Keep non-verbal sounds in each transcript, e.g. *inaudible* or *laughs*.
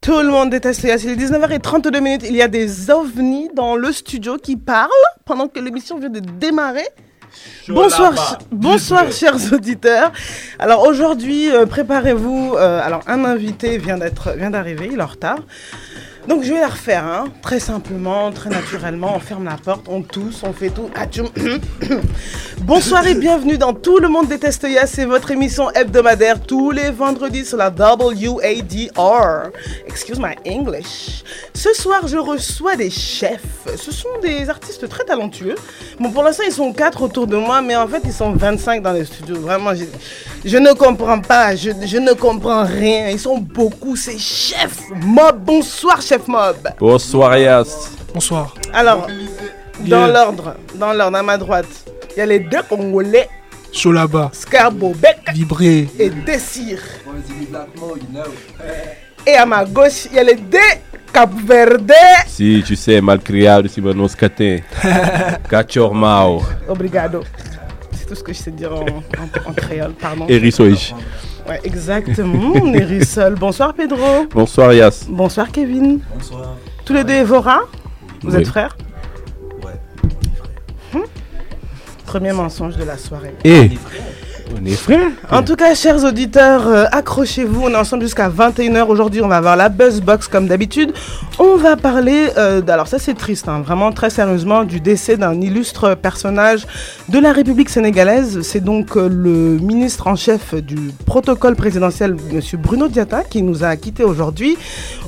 Tout le monde déteste Yass. Il est 19h32 minutes. Il y a des ovnis dans le studio qui parlent pendant que l'émission vient de démarrer. Bonsoir, ch- bonsoir chers auditeurs. Alors aujourd'hui, euh, préparez-vous. euh, alors un invité vient d'être, vient d'arriver, il est en retard. Donc je vais la refaire, hein, très simplement, très naturellement. On ferme la porte, on tousse, on fait tout. *coughs* Bonsoir et bienvenue dans Tout le monde déteste Yass. C'est votre émission hebdomadaire tous les vendredis sur la WADR. Excuse my English. Ce soir, je reçois des chefs. Ce sont des artistes très talentueux. Bon, pour l'instant, ils sont quatre autour de moi, mais en fait, ils sont 25 dans les studios. Vraiment, je, ne comprends pas. Je, ne comprends rien. Ils sont beaucoup. C'est Chef Mob. Bonsoir, Chef Mob. Bonsoir Yass. Bonsoir. Alors, dans Yeah. l'ordre, dans l'ordre, à ma droite, il y a les deux Congolais, Chaud là-bas. Scarbobek Vibrer. et Désir. Et à ma gauche, il y a les deux Cap-Verde. Si tu sais, malcriado, si scatin. Cachormao. *laughs* Obrigado. Tout ce que je sais dire en, en- en créole, pardon. Erisoïch. Ouais, exactement, on est Rissol. Bonsoir Pedro. Bonsoir Yass. Bonsoir Kevin. Bonsoir. Tous les deux Evora. Vous Oui. êtes frères Ouais. Hmm Premier mensonge de la soirée. Eh, frères. En tout cas, chers auditeurs, euh, accrochez-vous. On est ensemble jusqu'à 21h. Aujourd'hui, on va avoir la Buzzbox comme d'habitude. On va parler, euh, alors ça c'est triste, hein, vraiment très sérieusement, du décès d'un illustre personnage de la République sénégalaise. C'est donc euh, le ministre en chef du protocole présidentiel, Monsieur Bruno Diatta, qui nous a quittés aujourd'hui.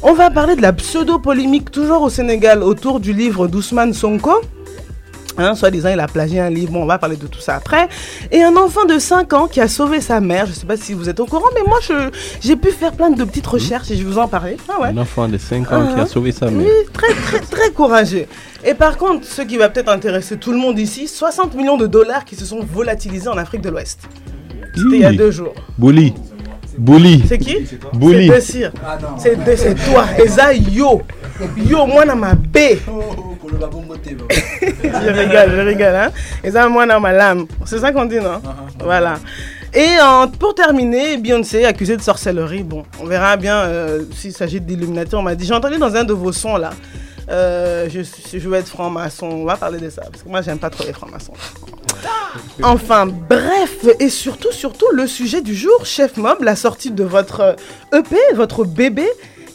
On va parler de la pseudo-polémique toujours au Sénégal autour du livre d'Ousmane Sonko. Hein, soi-disant, il a plagié un livre. Bon, on va parler de tout ça après. Et un enfant de 5 ans qui a sauvé sa mère. Je ne sais pas si vous êtes au courant, mais moi, je- j'ai pu faire plein de petites recherches et je vais vous en parler. Ah ouais. Un enfant de 5 ans qui a Ah. sauvé sa Oui, mère. très, très, très courageux. Et par contre, ce qui va peut-être intéresser tout le monde ici, 60 millions de dollars qui se sont volatilisés en Afrique de l'Ouest. C'était il y a deux jours. Bouli. Bouli. C'est qui? Bouli. C'est toi. Et ça, yo. Yo, moi, dans ma baie. je rigole, je rigole. Hein? Et ça, moi, dans ma lame. C'est ça qu'on dit, non? Voilà. Et euh, pour terminer, Beyoncé accusée de sorcellerie. Bon, on verra bien euh, s'il s'agit d'Illuminati. On m'a dit, j'ai entendu dans un de vos sons là. euh, je, suis- je veux être franc-maçon. On va parler de ça. Parce que moi, j'aime pas trop les francs-maçons. *laughs* Enfin, bref, et surtout, surtout, le sujet du jour, Chef Mob, la sortie de votre euh, EP, votre bébé,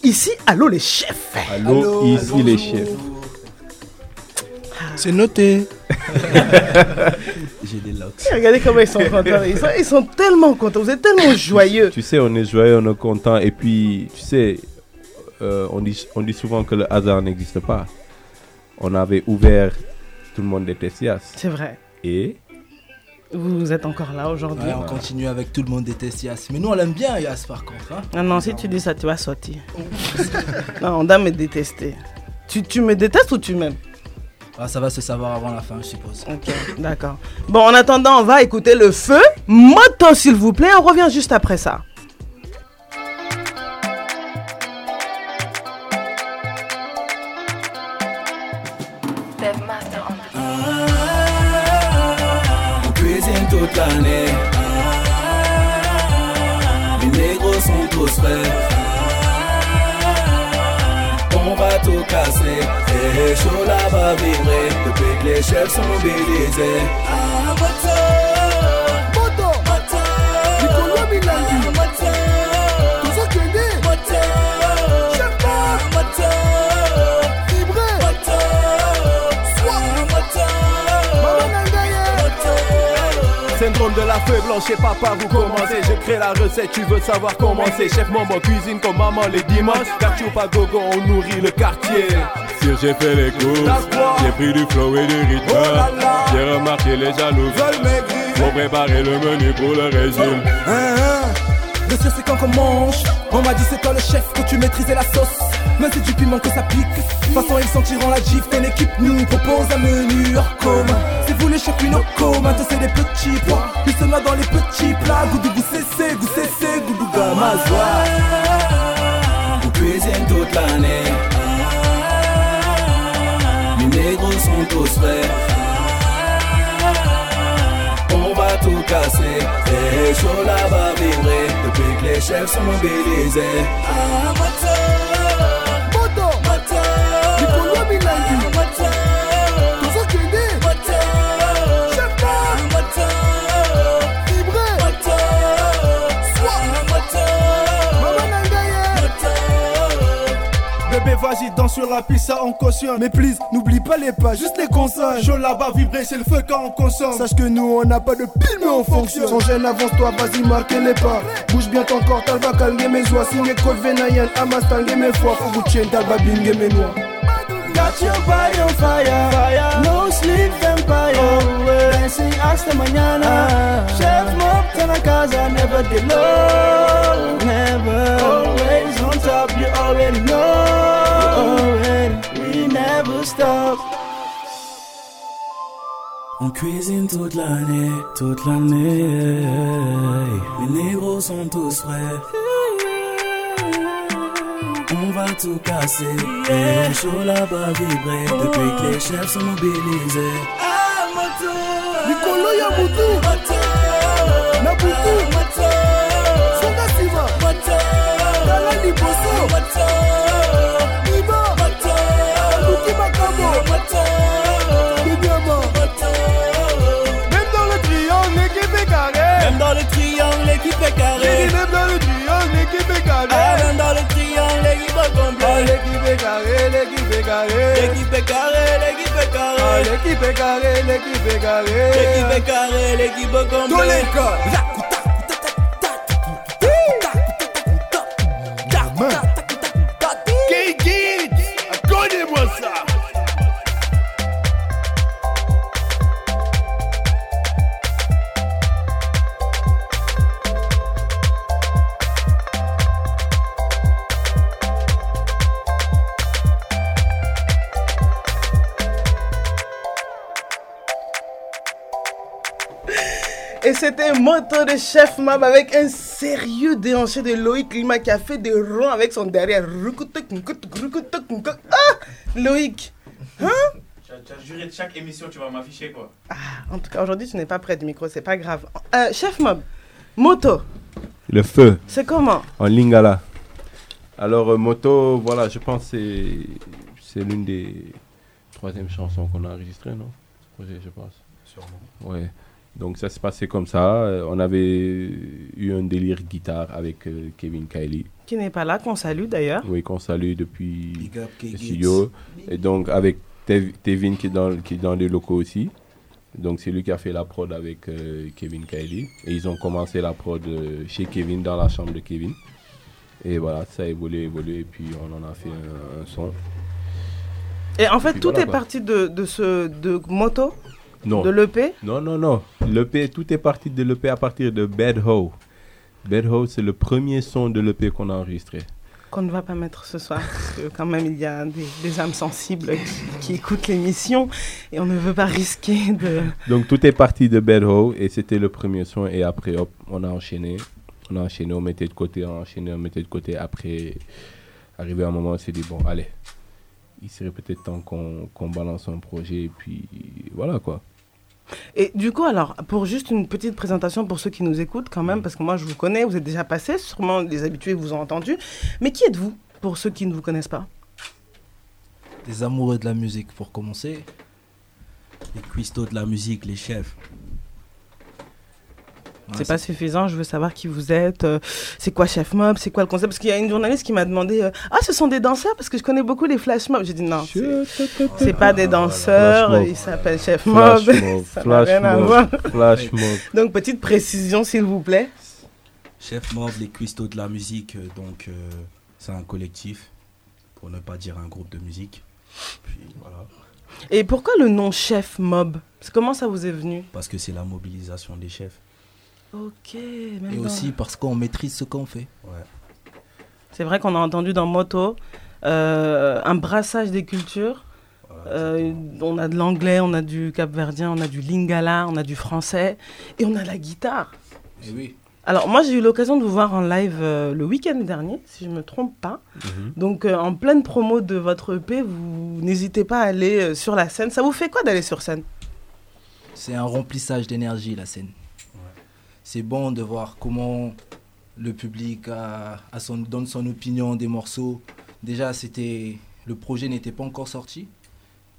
ici, allô les chefs. Allô, ici les chefs. C'est noté. *laughs* J'ai des locks. Regardez comment ils sont contents. Ils sont, ils sont tellement contents. Vous êtes tellement joyeux. Tu sais, on est joyeux, on est content. Et puis, tu sais, euh, on, dit, on dit souvent que le hasard n'existe pas. On avait ouvert Tout le monde déteste Yass. C'est vrai. Et? Vous êtes encore là aujourd'hui. Ouais, on continue avec tout le monde déteste Yass. Mais nous, on l'aime bien, Yass, par contre. Hein. Non, non, si tu dis ça, tu vas sortir. *laughs* non, on doit me détester. Tu, tu me détestes ou tu m'aimes? Ah, ça va se savoir avant la fin, je suppose. Ok, d'accord. Bon, en attendant, on va écouter le feu. Moto, s'il vous plaît. On revient juste après ça. On cuisine toute l'année. Les négros sont tous. Va tout casser. Et chaud là va vibrer. Depuis que les chefs sont mobilisés. Ah. Syndrome de la feuille blanche, je sais pas par où commencer. Je crée la recette, tu veux savoir comment c'est. Chef maman cuisine comme maman les dimanches. Quartier pas gogo, on nourrit le quartier. si j'ai fait les courses, j'ai pris du flow et du rythme. J'ai remarqué les jaloux. Pour préparer le menu pour le régime. Le ciel c'est quand qu'on mange? On m'a dit c'est toi le chef que tu maîtrisais la sauce Mais c'est du piment que ça pique. De façon ils sentiront la gifle Ton équipe nous propose un menu hors commun. C'est vous les chefs Pinocco Maintenant c'est des petits pois. Ils se noient dans les petits plats. Goudou goût cessé, goût cessé, goudou gamazoua On cuisine toute l'année. Les négros sont tous frais. On va tout casser. Et chaud là va vibrer depuis que les chefs sont mobilisés. Bébé, vas-y danse sur la piste, ça on cautionne. Mais please, n'oublie pas les pas, juste les consonnes. Chaud là-bas, vibrer, c'est le feu quand on consomme. Sache que nous, on n'a pas de pile, mais on fonctionne. Sans gêne, avance-toi, vas-y, marquez les pas. Bouge bien ton corps, talba, calguer mes oies. Signé Code Venayan, Amas, talguer mes foies Faut vous talba, bing mes noix Got your body on fire, fire. no sleep vampire. Oh, Dancing hasta mañana. Chef Mob, ten casa, never get low, never. Always on top, you already know. Already, we never stop. On cuisine toute l'année, toute l'année. Les négros sont tous prêts. On va tout casser. Et on chaud là-bas vibrer. Depuis que les chefs sont mobilisés. Ah, moto! Nicolo Yabutu, Moto! Nabutu, Moto! Songa Siva, Moto! Dala Liboso, Moto! Iba, Moto! Luki Makamo, Moto! L'équipe est carrée, l'équipe est carrée. L'équipe est carrée, l'équipe est Ah, carrée. l'équipe est carrée, l'équipe est carrée. L'équipe est carrée, l'équipe est Tous les complète. C'était Moto de Chef Mab avec un sérieux déhanché de Loïc Lima qui a fait des ronds avec son derrière. Ah Loïc Tu as, tu as juré de chaque émission, tu vas m'afficher quoi. Ah, En tout cas, aujourd'hui, tu n'es pas près du micro, c'est pas grave. Euh, Chef Mob, Moto, Le feu c'est comment? En lingala. Alors, euh, Moto, voilà, je pense que c'est c'est l'une des troisième chansons qu'on a enregistrées, non? Ce projet, je pense. Sûrement. Ouais. Donc ça s'est passé comme ça. Euh, On avait eu un délire guitare avec euh, Kevin Kylie, Qui n'est pas là, qu'on salue d'ailleurs. oui, qu'on salue depuis le studio. Et donc avec Tev- Tevin qui est, dans, qui est dans les locaux aussi. Donc c'est lui qui a fait la prod avec euh, Kevin Kylie. Et ils ont commencé la prod chez Kevin, dans la chambre de Kevin. Et voilà, ça a évolué, évolué. Et puis on en a fait un, un son. Et en fait, tout voilà, est quoi. parti de, de ce de Moto, Non, de l'EP. non, non, non. L'EP, tout est parti de l'EP à partir de Bad Ho. Bad Ho, c'est le premier son de l'EP qu'on a enregistré. qu'on ne va pas mettre ce soir, parce que quand même il y a des, des âmes sensibles qui, qui écoutent l'émission et on ne veut pas risquer de... Donc tout est parti de Bad Ho et c'était le premier son et après hop, on a enchaîné. On a enchaîné, on mettait de côté, on a enchaîné, on mettait de côté. Après, arrivé un moment, on s'est dit bon, allez, il serait peut-être temps qu'on balance un projet et puis voilà quoi. Et du coup alors, pour juste une petite présentation pour ceux qui nous écoutent quand même, parce que moi je vous connais, vous êtes déjà passé, sûrement les habitués vous ont entendu, mais qui êtes-vous pour ceux qui ne vous connaissent pas? Des amoureux de la musique pour commencer. Les cuistots de la musique, les chefs. C'est pas suffisant, je veux savoir qui vous êtes, euh, c'est quoi Chef Mob, c'est quoi le concept? Parce qu'il y a une journaliste qui m'a demandé euh, Ah, ce sont des danseurs Parce que je connais beaucoup les flash mobs. J'ai dit non, c'est- pas des danseurs, Flash mob. ils s'appellent Chef Mob. Flash mob, *laughs* Ça flash rien à mob, voir. flash mob. Donc, petite précision, s'il vous plaît. Chef Mob, les cuistots de la musique, euh, donc euh, c'est un collectif, pour ne pas dire un groupe de musique. Puis voilà, Et pourquoi le nom Chef Mob? Comment ça vous est venu? Parce que c'est la mobilisation des chefs. Ok, même Et dans- aussi parce qu'on maîtrise ce qu'on fait. Ouais. C'est vrai qu'on a entendu dans Moto euh, un brassage des cultures. Voilà, Euh, on a de l'anglais, on a du capverdien, on a du lingala, on a du français et on a la guitare. Et oui. Alors moi j'ai eu l'occasion de vous voir en live euh, le week-end dernier, si je ne me trompe pas. Mhm. Donc euh, en pleine promo de votre EP, vous n'hésitez pas à aller euh, sur la scène. Ça vous fait quoi d'aller sur scène? C'est un remplissage d'énergie, la scène. C'est bon de voir comment le public a, donne son opinion des morceaux. Déjà, c'était le projet n'était pas encore sorti.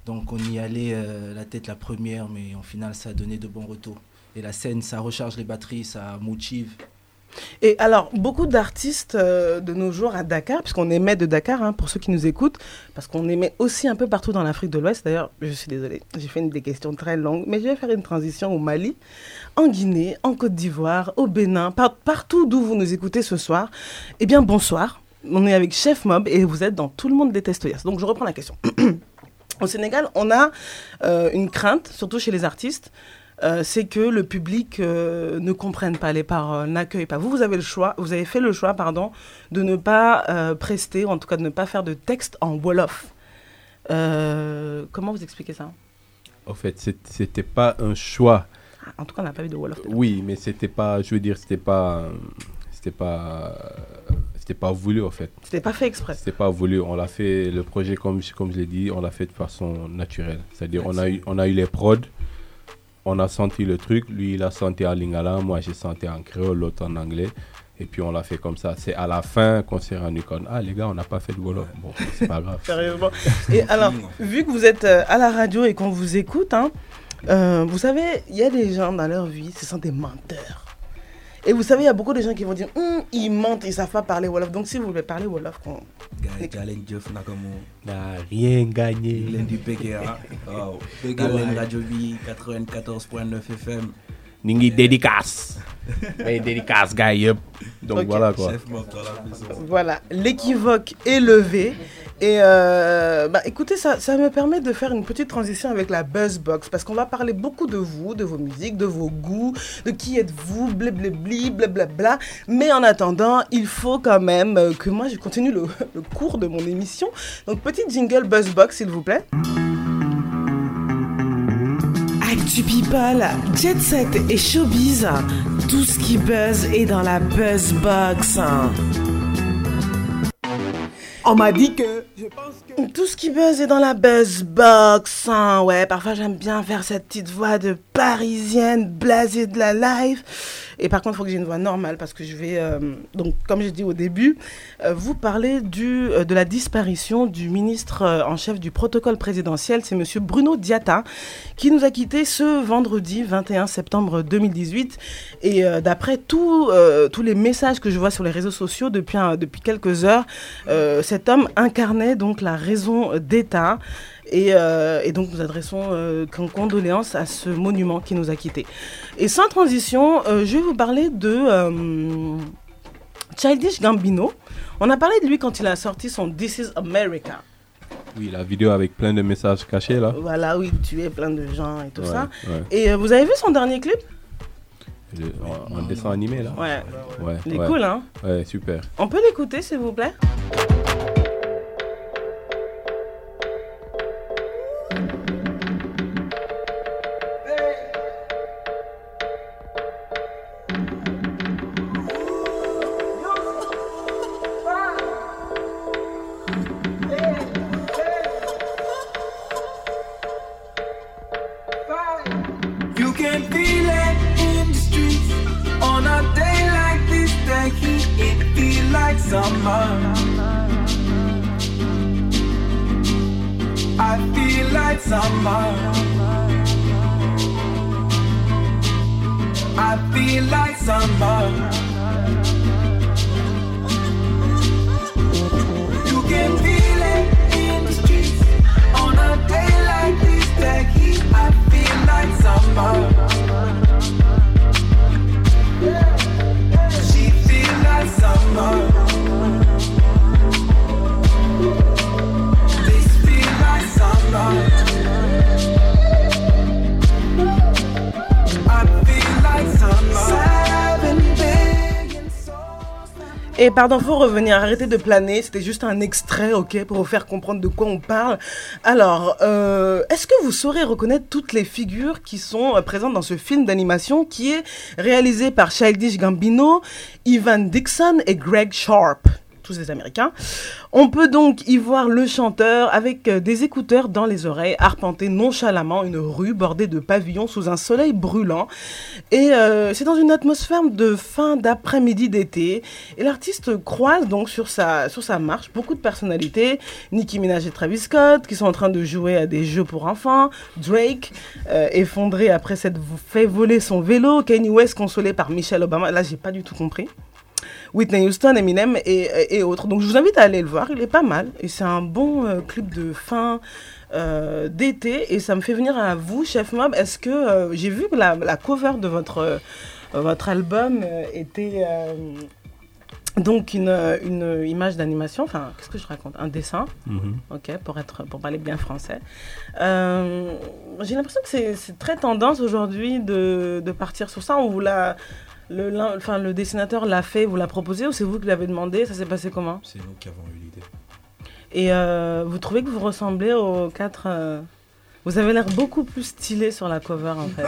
Donc on y allait euh, la tête la première, mais en final, ça a donné de bons retours. Et la scène, ça recharge les batteries, ça motive. Et alors, beaucoup d'artistes euh, de nos jours à Dakar, puisqu'on émet de Dakar, hein, pour ceux qui nous écoutent, parce qu'on émet aussi un peu partout dans l'Afrique de l'Ouest. D'ailleurs, je suis désolée, j'ai fait une des questions très longues, mais je vais faire une transition au Mali, en Guinée, en Côte d'Ivoire, au Bénin, par- partout d'où vous nous écoutez ce soir. Eh bien, bonsoir. On est avec Chef Mob et vous êtes dans Tout le monde déteste Yas. Donc, je reprends la question. *clears throat* Au Sénégal, on a euh, une crainte, surtout chez les artistes, euh, c'est que le public euh, ne comprenne pas les paroles, n'accueille pas. Vous, vous avez le choix, vous avez fait le choix, pardon, de ne pas euh, prester, ou en tout cas de ne pas faire de texte en wolof. Euh, comment vous expliquez ça? En fait, c'était pas un choix. Ah, En tout cas, on n'a pas eu de wolof. Oui, mais c'était pas, je veux dire, c'était pas, c'était pas, c'était pas voulu en fait. C'était pas fait exprès. C'était pas voulu. On l'a fait, le projet, comme, je- comme je l'ai dit, on l'a fait de façon naturelle. C'est-à-dire, on a eu, on a eu les prods, on a senti le truc. Lui, il a senti en lingala, moi, j'ai senti en créole, l'autre en anglais. Et puis, on l'a fait comme ça. C'est à la fin qu'on s'est rendu compte, ah, les gars, on n'a pas fait de wolof. Bon, c'est pas grave. *laughs* Sérieusement. Et alors, vu que vous êtes euh, à la radio et qu'on vous écoute, hein, euh, vous savez, il y a des gens dans leur vie, ce sont des menteurs. Et vous savez, il y a beaucoup de gens qui vont dire, Hum, ils mentent, ils savent pas parler Wolof. Donc, si vous voulez parler Wolof, qu'on- Jeff Nakamu. N'a rien gagné. Lundi PGA. Wow. Galen Radio B 94.9 FM. Ningi dédicace. Mais dédicace, gars, yep. Donc voilà quoi. Maison. Voilà, l'équivoque est levé. Et euh, bah, écoutez, ça, ça me permet de faire une petite transition avec la Buzzbox, parce qu'on va parler beaucoup de vous, de vos musiques, de vos goûts, de qui êtes-vous, blablabli, blablabla. Mais en attendant, il faut quand même euh, que moi je continue le, *laughs* le cours de mon émission. Donc, petit jingle Buzzbox, s'il vous plaît. Actu Jet Set et Showbiz, tout ce qui buzz est dans la Buzzbox. On m'a dit que. Je pense. Tout ce qui buzz est dans la buzzbox. hein. Ouais, parfois j'aime bien faire cette petite voix de parisienne blasée de la live. Et par contre, il faut que j'ai une voix normale parce que je vais, euh, donc comme j'ai dit au début, euh, vous parler du, euh, de la disparition du ministre en chef du protocole présidentiel. C'est monsieur Bruno Diatta qui nous a quittés ce vendredi 21 septembre 2018. Et d'après tous les messages que je vois sur les réseaux sociaux depuis, depuis quelques heures, cet homme incarnait donc la raison d'État. Et, euh, et donc nous adressons euh, con- condoléances à ce monument qui nous a quittés. Et sans transition, euh, je vais vous parler de euh, Childish Gambino. On a parlé de lui quand il a sorti son This is America. Oui, la vidéo avec plein de messages cachés là. Voilà, il tuait plein de gens et tout Ouais, ça. ouais. Et vous avez vu son dernier clip? Le- en, en dessin animé là. Ouais. Ouais. Il est cool, hein? Ouais, super. On peut l'écouter, s'il vous plaît? Pardon, faut revenir, arrêtez de planer. C'était juste un extrait, ok, pour vous faire comprendre de quoi on parle. Alors, euh, est-ce que vous saurez reconnaître toutes les figures qui sont euh, présentes dans ce film d'animation qui est réalisé par Childish Gambino, Ivan Dixon et Greg Sharp? Des Américains. On peut donc y voir le chanteur avec euh, des écouteurs dans les oreilles, arpenter nonchalamment une rue bordée de pavillons sous un soleil brûlant. Et euh, c'est dans une atmosphère de fin d'après-midi d'été. Et l'artiste croise donc sur sa, sur sa marche beaucoup de personnalités. Nicki Minaj et Travis Scott qui sont en train de jouer à des jeux pour enfants. Drake, euh, effondré après s'être fait voler son vélo. Kanye West consolé par Michelle Obama. Là, j'ai pas du tout compris. Whitney Houston, Eminem et, et autres. Donc je vous invite à aller le voir, il est pas mal. Et c'est un bon euh, clip de fin euh, d'été. Et ça me fait venir à vous, Chef Mob. Est-ce que euh, j'ai vu que la, la cover de votre, euh, votre album était donc une, une image d'animation, enfin qu'est-ce que je raconte? Un dessin, Mhm. ok, pour, être, pour parler bien français. Euh, j'ai l'impression que c'est c'est très tendance aujourd'hui de, de partir sur ça. On vous l'a, le, enfin, le dessinateur l'a fait, vous l'a proposé ou c'est vous qui l'avez demandé? Ça s'est passé comment? C'est nous qui avons eu l'idée. Et euh, vous trouvez que vous ressemblez aux quatre euh, Vous avez l'air beaucoup plus stylé sur la cover en fait.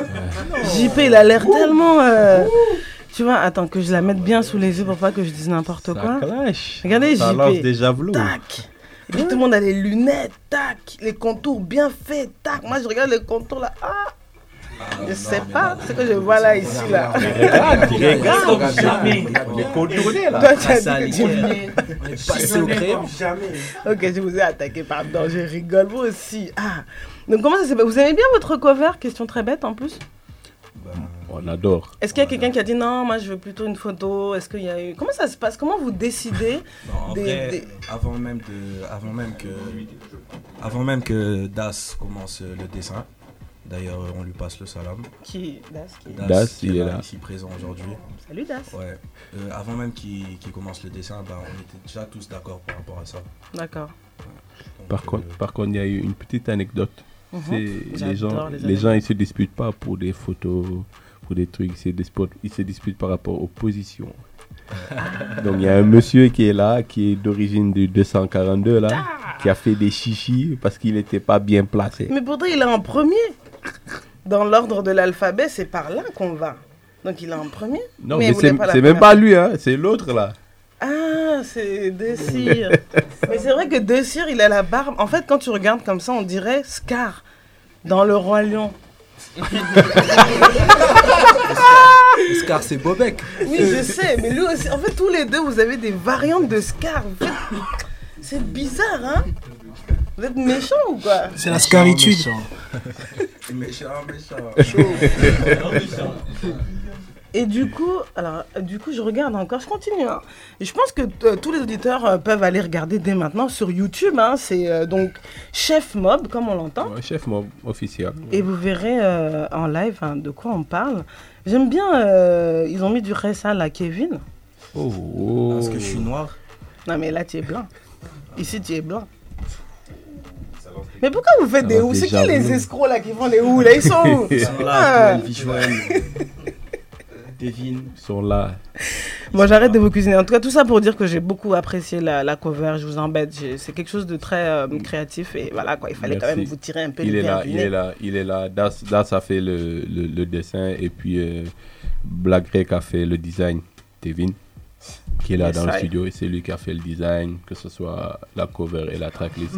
*laughs* JP, il a l'air tellement. euh, tu vois, attends que je la mette bien sous les yeux pour pas que je dise n'importe quoi. clash. Regardez Ça lance JP. des javelots. Tac. Et puis tout le monde a les lunettes, tac, les contours bien faits, tac. Moi je regarde les contours là, ah, je sais pas ce que je vois là ici là. Regarde, regarde. Jamais. Les contournés là. Toi, tu as ça, dit que tu- nickel. On est passé au. Ok, je vous ai attaqué, pardon, je rigole, vous aussi. Ah, donc comment ça s'est passé? Vous aimez bien votre cover? Question très bête en plus. Ben, On adore. Est-ce qu'il y a quelqu'un qui a dit non, moi je veux plutôt une photo? Est-ce qu'il y a eu. Comment ça se passe? Comment vous décidez *laughs* non, en Des- vrai, des- avant même de, avant même que, avant même que Das commence le dessin. D'ailleurs, euh, on lui passe le salam. qui. Das, qui- Das, qui il est là. ici présent aujourd'hui. Salut Das. Ouais. Euh, avant même qu'il commence le dessin, bah, on était déjà tous d'accord par rapport à ça. D'accord. Par euh, contre, par contre, il y a eu une petite anecdote. Mhm. C'est les gens, les les, gens, ils se disputent pas pour des photos, pour des trucs. Ils se disputent, ils se disputent par rapport aux positions. Donc il y a un monsieur qui est là, qui est d'origine du 242 là, qui a fait des chichis parce qu'il n'était pas bien placé. Mais pourtant, il est en premier. Dans l'ordre de l'alphabet, c'est par là qu'on va. Donc il est en premier. Non, Mais c'est même pas lui, hein, c'est l'autre là. Ah, c'est Dessir. Mais c'est vrai que Dessir, il a la barbe. En fait, quand tu regardes comme ça, on dirait Scar dans Le Roi Lion. *laughs* Scar, c'est Bobek. Oui, je sais, mais lui aussi. En fait, tous les deux, vous avez des variantes de Scar. C'est bizarre, hein Vous êtes méchant ou quoi C'est la scaritude. *laughs* Méchant, méchant. Et du coup, alors, du coup, je regarde encore, je continue. hein. Je pense que euh, tous les auditeurs euh, peuvent aller regarder dès maintenant sur YouTube. hein. C'est euh, donc Chef Mob, comme on l'entend. Ouais, chef mob officiel. Et vous verrez euh, en live hein, de quoi on parle. J'aime bien, euh, ils ont mis du récel à Kevin. Oh, oh. Parce que je suis noir. Non, mais là, tu es blanc. *laughs* Ici, tu es blanc. Mais pourquoi vous faites des houes des C'est qui les escrocs là qui font les houes là Ils sont *laughs* où Ils sont Ah. visuel. Devine. Ils sont là. Bon, j'arrête de vous cuisiner. En tout cas, tout ça pour dire que j'ai beaucoup apprécié la, la cover. Je vous embête. C'est quelque chose de très euh, créatif. Et voilà, quoi. Il fallait quand Merci. même vous tirer un peu Il le est là, du il nez. est là, il est là. Das, Das a fait le, le, le dessin et puis euh, Black Greg a fait le design. Devin, qui est là Yes, dans le studio et c'est lui qui a fait le design, que ce soit la cover et la tracklist.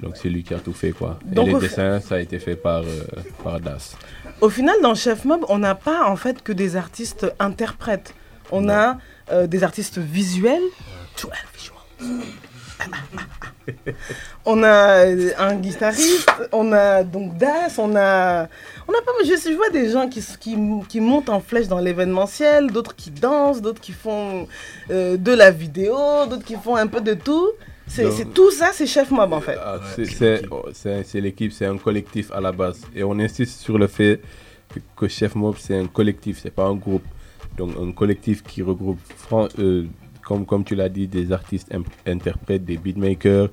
Donc c'est lui qui a tout fait quoi. Donc, et les dessins, ça a été fait par, euh, par Das. Au final, dans Chef Mob, on n'a pas en fait que des artistes interprètes. On a euh, des artistes visuels. 12 visuals. *laughs* on a euh, un guitariste, on a donc Das, on a, on a pas. Je, je vois des gens qui, qui, qui montent en flèche dans l'événementiel, d'autres qui dansent, d'autres qui font euh, de la vidéo, d'autres qui font un peu de tout. C'est tout ça, c'est Chef Mob en fait. Ah, c'est- c'est oh, c'est- l'équipe, c'est un collectif à la base. Et on insiste sur le fait que, que Chef Mob, c'est un collectif, c'est pas un groupe. Donc un collectif qui regroupe, fran- euh, comme, comme tu l'as dit, des artistes interprètes, des beatmakers,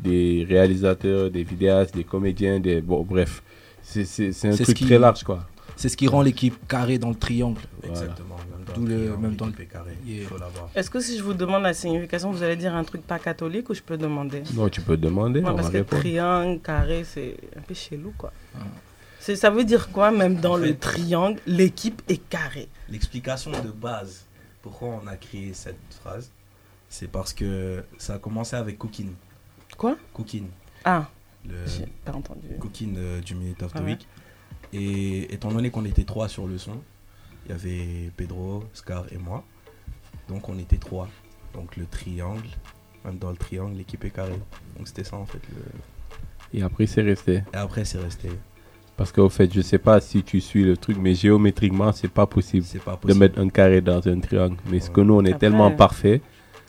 des réalisateurs, des vidéastes, des comédiens, des... Bon, bref. C'est un truc qui- très large, quoi. C'est ce qui rend l'équipe carrée dans le triangle. Voilà. Exactement. Même dans D'où le- triangle, même. Yeah. L'avoir. Est-ce que si je vous demande la signification, vous allez dire un truc pas catholique ou je peux demander? Non, tu peux demander, Ouais, on parce va que répondre. triangle, carré, c'est un peu chelou, quoi. C'est, ça veut dire quoi, même dans En le triangle, l'équipe est carrée? L'explication de base, pourquoi on a créé cette phrase, C'est parce que ça a commencé avec Cookin. Quoi? Cookin. Ah, Le j'ai pas entendu. Cookin euh, du Minute of the Ouais. Week. Et étant donné qu'on était trois sur le son, il y avait Pedro, Scar et moi. Donc on était trois. Donc le triangle, même dans le triangle, l'équipe est carrée. Donc c'était ça en fait. le- Et après, c'est resté. Et après c'est resté. Parce qu'au fait, je sais pas si tu suis le truc, mais géométriquement, c'est pas possible pas de possible. mettre un carré dans un triangle. Mais ce que nous, on est Après- tellement parfait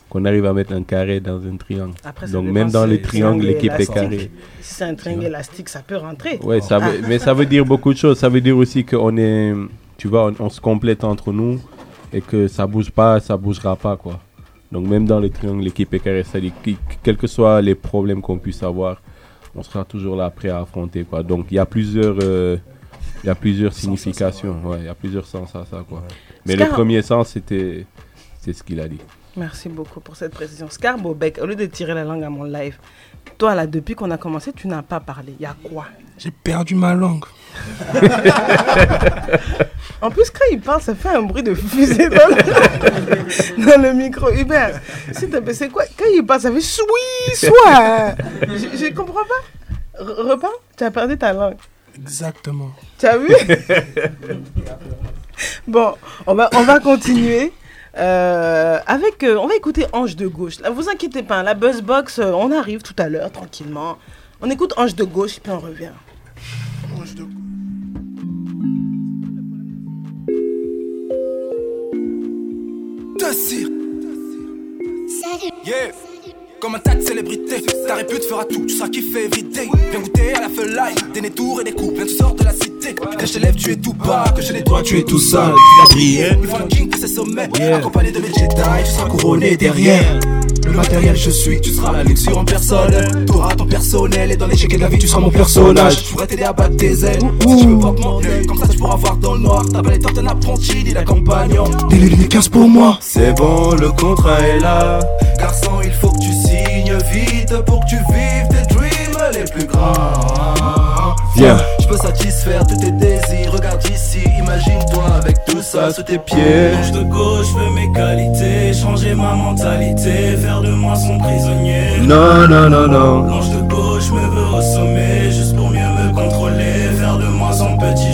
qu'on arrive à mettre un carré dans un triangle. Après, ça Donc même dans si les c'est triangles, triangle l'équipe est carrée. Si c'est un triangle élastique, ça peut rentrer. Ouais, ça Ah. veut, mais ça veut dire beaucoup de choses. Ça veut dire aussi qu'on est, tu vois, on, on se complète entre nous et que ça bouge pas, ça bougera pas, quoi. Donc même dans les triangles, l'équipe est que quels que soient les problèmes qu'on puisse avoir, on sera toujours là prêt à affronter, quoi. Donc il y a plusieurs, euh, il y a plusieurs significations. ouais, il y a plusieurs sens à ça, quoi. Mais le premier sens, c'était, c'est ce qu'il a dit. Merci beaucoup pour cette précision. Scar Bobek, au lieu de tirer la langue à mon live, toi là, depuis qu'on a commencé, tu n'as pas parlé. Il y a quoi? J'ai perdu ma langue. *laughs* En plus, quand il parle, ça fait un bruit de fusée dans le, *laughs* dans le micro. Hubert, s'il te plaît, c'est quoi? Quand il parle, ça fait soui, soit. Je, je comprends pas. R- reparle Tu as perdu ta langue. Exactement. Tu as vu? *laughs* Bon, on va, on va continuer. Euh, avec, euh, on va écouter Ange de gauche. Là, vous inquiétez pas, la Buzzbox, euh, on arrive tout à l'heure tranquillement. On écoute Ange de gauche et puis on revient. Tassir. Yeah. Comme un tas de célébrités, ta répute fera tout, tu seras kiffé everyday. Viens goûter à la feuille, des nez tours et des coups, viens tu sors de la cité. Que je t'élève, tu es tout bas, que je nettoie, tu es tout sale. tu as brillé. Il faut un king pour ses sommets, Yeah. accompagné de mes Jedi, tu seras couronné derrière. Le matériel, je suis, tu seras la luxure en personne. T'auras ton personnel et dans l'échec de la vie, tu seras mon personnage. Je pourrais t'aider à battre tes ailes. Si tu veux mon œil, comme ça tu pourras voir dans le noir. T'as pas les tortes, un apprenti, dit l'accompagnant. Des lunettes 15 pour moi. C'est bon, le contrat est là. Garçon, il faut que tu signes vite pour que tu vives tes dreams les plus grands. Viens. Je peux satisfaire tous tes désirs. Regarde ici, imagine-toi avec tout ça sous tes pieds. Gauche de gauche, je veux mes qualités, changer ma mentalité, faire de moi son prisonnier. Non, non, non, non. L'ange de gauche me veut au sommet, juste pour mieux me contrôler, faire de moi son petit.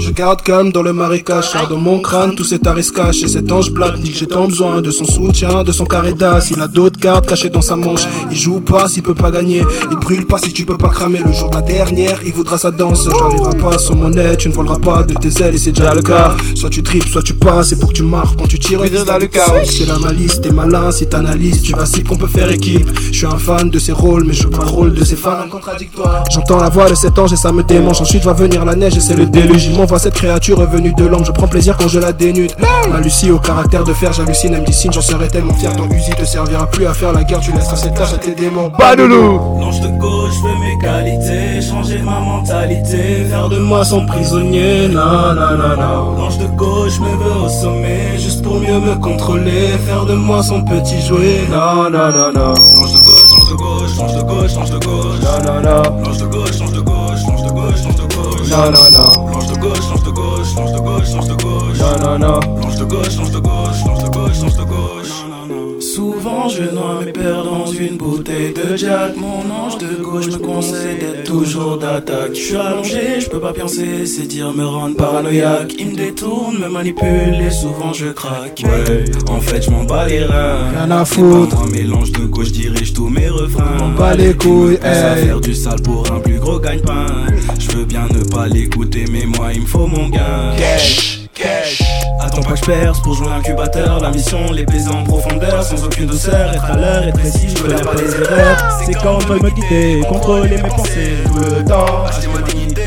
Je garde calme dans le marécage, sors de mon crâne tous ces tarés cachent et cet ange black dit que j'ai tant besoin de son soutien, de son carré d'as. Il a d'autres cartes cachées dans sa manche. Il joue pas s'il peut pas gagner. Il brûle pas si tu peux pas cramer le jour de la dernière. Il voudra sa danse. J'arriverai pas sur mon nez, tu ne voleras pas de tes ailes et c'est déjà le cas. Soit tu tripes, soit tu passes, c'est pour que tu marques quand tu tires. Dans le chaos. C'est la malice, t'es malin si t'analyses, tu vacilles qu'on peut faire équipe. Je suis un fan de ses rôles, mais je joue pas le rôle de ses fans contradictoires. J'entends la voix de cet ange et ça me démange. Ensuite va venir la neige et c'est le déluge. Il m'envoie cette créature revenue de l'ombre. Je prends plaisir quand je la dénude. Ma Lucie au caractère de fer, j'hallucine, elle me dit signe, j'en serai tellement fier. Ton Uzi te servira plus à faire la guerre, tu laisseras cette tâche à tes démons. Badoulou. L'ange de gauche, je veux mes qualités, changer ma mentalité, faire de moi son prisonnier. L'ange de gauche me veut au sommet, juste pour mieux me contrôler, faire de moi son petit jouet. Non, non, non, non. L'ange de gauche, l'ange de gauche, l'ange de gauche, l'ange de gauche. Non, non, non. L'ange de gauche, l'ange de gauche, l'ange de gauche, l'ange de gauche. Non, non, non. L'ange de gauche. Non, non, non. L'ange de gauche, l'ange de gauche, l'ange de gauche, l'ange de gauche. Souvent je noie mes pères dans une bouteille de Jack. Mon ange de gauche me conseille d'être toujours d'attaque. Je suis allongé, je peux pas penser, c'est dire me rendre paranoïaque. Il me détourne, me manipule et souvent je craque. Ouais, en fait je m'en bats les reins. Rien à foutre. moi, mélange de gauche dirige tous mes refrains. M'en bats les couilles, hey. faire du sale pour un plus gros gagne-pain. Je veux bien ne pas l'écouter mais moi il me faut mon gain. Cash, cash Attends pas que je perce pour jouer l'incubateur La mission, les baiser en profondeur. Sans aucune douceur, être à l'heure et précis. Je connais pas les erreurs. C'est quand je veux me quitter Contrôler mes pensées. Tout le temps dignité,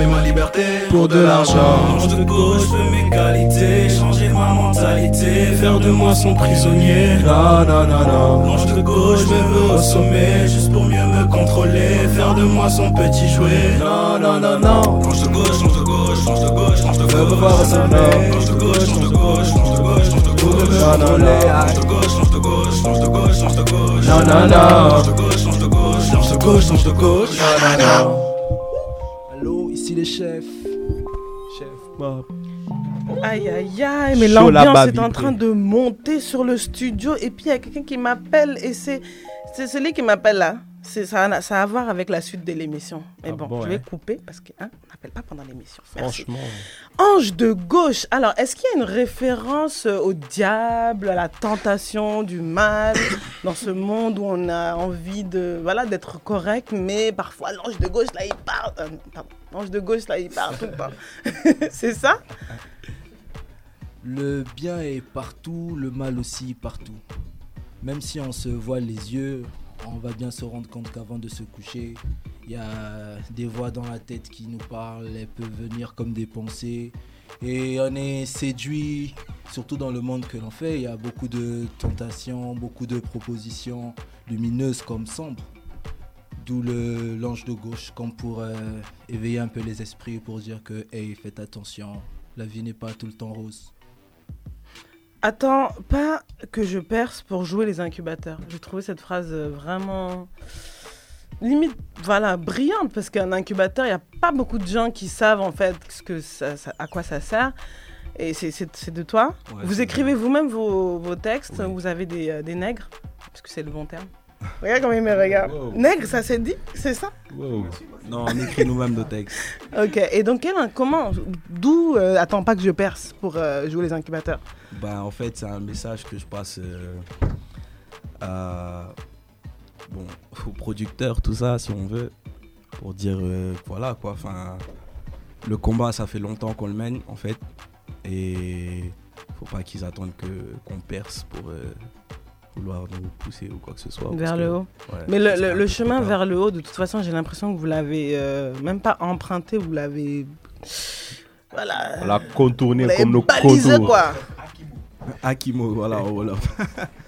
et ma liberté Pour de l'argent. L'ange de gauche veut mes qualités Changer ma mentalité Faire de moi son prisonnier Non, non, non, non. L'ange de gauche me veut au sommet Juste pour mieux me contrôler Faire de moi son petit jouet Non, non, non, non. L'ange de gauche, l'ange de gauche, l'ange de gauche, l'ange de Veux gauche. L'ange de gauche, l'ange de gauche, l'ange de gauche, l'ange de gauche Non, non, non. change de gauche, change de gauche, change de gauche, change de gauche. Non, non, non. Change de gauche, change de gauche, change de gauche, change de gauche. Allô, ici les chefs. Chef Bob. Aïe aïe aïe, mais l'ambiance est en train de monter sur le studio et puis il y a quelqu'un qui m'appelle et c'est celui qui m'appelle là. C'est ça, a- ça a à voir avec la suite de l'émission. Mais Ah bon, bon, je vais hein. couper parce qu'on n'appelle pas pendant l'émission. Franchement. Ange de gauche. Alors, est-ce qu'il y a une référence euh, au diable, à la tentation du mal *coughs* dans ce monde où on a envie de voilà d'être correct, mais parfois l'ange de gauche là il parle. euh, pardon, l'ange de gauche là il parle tout le temps. *laughs* C'est ça? Le bien est partout, le mal aussi partout. Même si on se voile les yeux, on va bien se rendre compte qu'avant de se coucher, il y a des voix dans la tête qui nous parlent, elles peuvent venir comme des pensées. Et on est séduit, surtout dans le monde que l'on fait. Il y a beaucoup de tentations, beaucoup de propositions lumineuses comme sombres. D'où l'ange de gauche, comme pour éveiller un peu les esprits, pour dire que, hey, faites attention, la vie n'est pas tout le temps rose. Attends, pas que je perce pour jouer les incubateurs. J'ai trouvé cette phrase euh, vraiment limite voilà brillante parce qu'un incubateur, il n'y a pas beaucoup de gens qui savent en fait ce que ça- ça- à quoi ça sert. Et c'est- de toi. Ouais, vous écrivez vous-même vos, vos textes. Oui. Vous avez des, euh, des nègres parce que c'est le bon terme. Regarde comment il me regarde. Wow. Nègre, ça s'est dit, c'est ça? Wow. Non, on écrit nous-mêmes nos textes. *laughs* Ok. Et donc quel comment D'où euh, attends pas que je perce pour euh, jouer les incubateurs? Bah, en fait, c'est un message que je passe euh, à, bon, aux producteurs, tout ça, si on veut, pour dire, euh, voilà quoi, enfin, le combat, ça fait longtemps qu'on le mène, en fait, et faut pas qu'ils attendent que qu'on perce pour vouloir nous pousser ou quoi que ce soit. Vers que, le haut. ouais, Mais le, chemin tard. vers le haut, de toute façon, j'ai l'impression que vous l'avez euh, même pas emprunté, vous l'avez. Voilà. On l'a contourné Vous comme nos contours. quoi. *laughs* Akimo, voilà, en Wolof.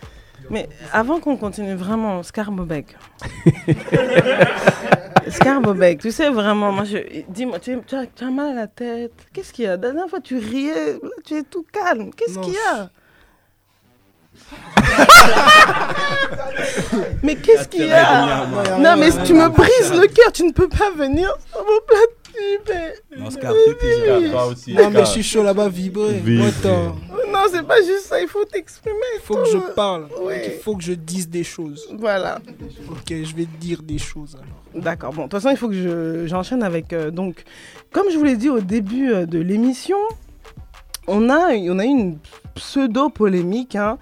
*laughs* Mais avant qu'on continue, vraiment, Scarbobek. *laughs* Scarbobek, tu sais vraiment, moi, je... dis-moi, tu, tu as, tu as mal à la tête. Qu'est-ce qu'il y a? La dernière fois, tu riais, là, tu es tout calme. Qu'est-ce qu'il y a? *laughs* Mais qu'est-ce qu'il y a Non, mais tu me brises le cœur, tu ne peux pas venir sur mon plateau. Non, Scar, aussi, Non, mais je suis chaud là-bas, vibrer. Attends, Non, c'est pas juste ça, il faut t'exprimer. il faut que je parle. Oui. Il faut que je dise des choses. Voilà. Ok, je vais dire des choses alors. D'accord. Bon, de toute façon, il faut que je- j'enchaîne avec. euh, donc, comme je vous l'ai dit au début euh, de l'émission, on a, on a eu une pseudo-polémique, hein,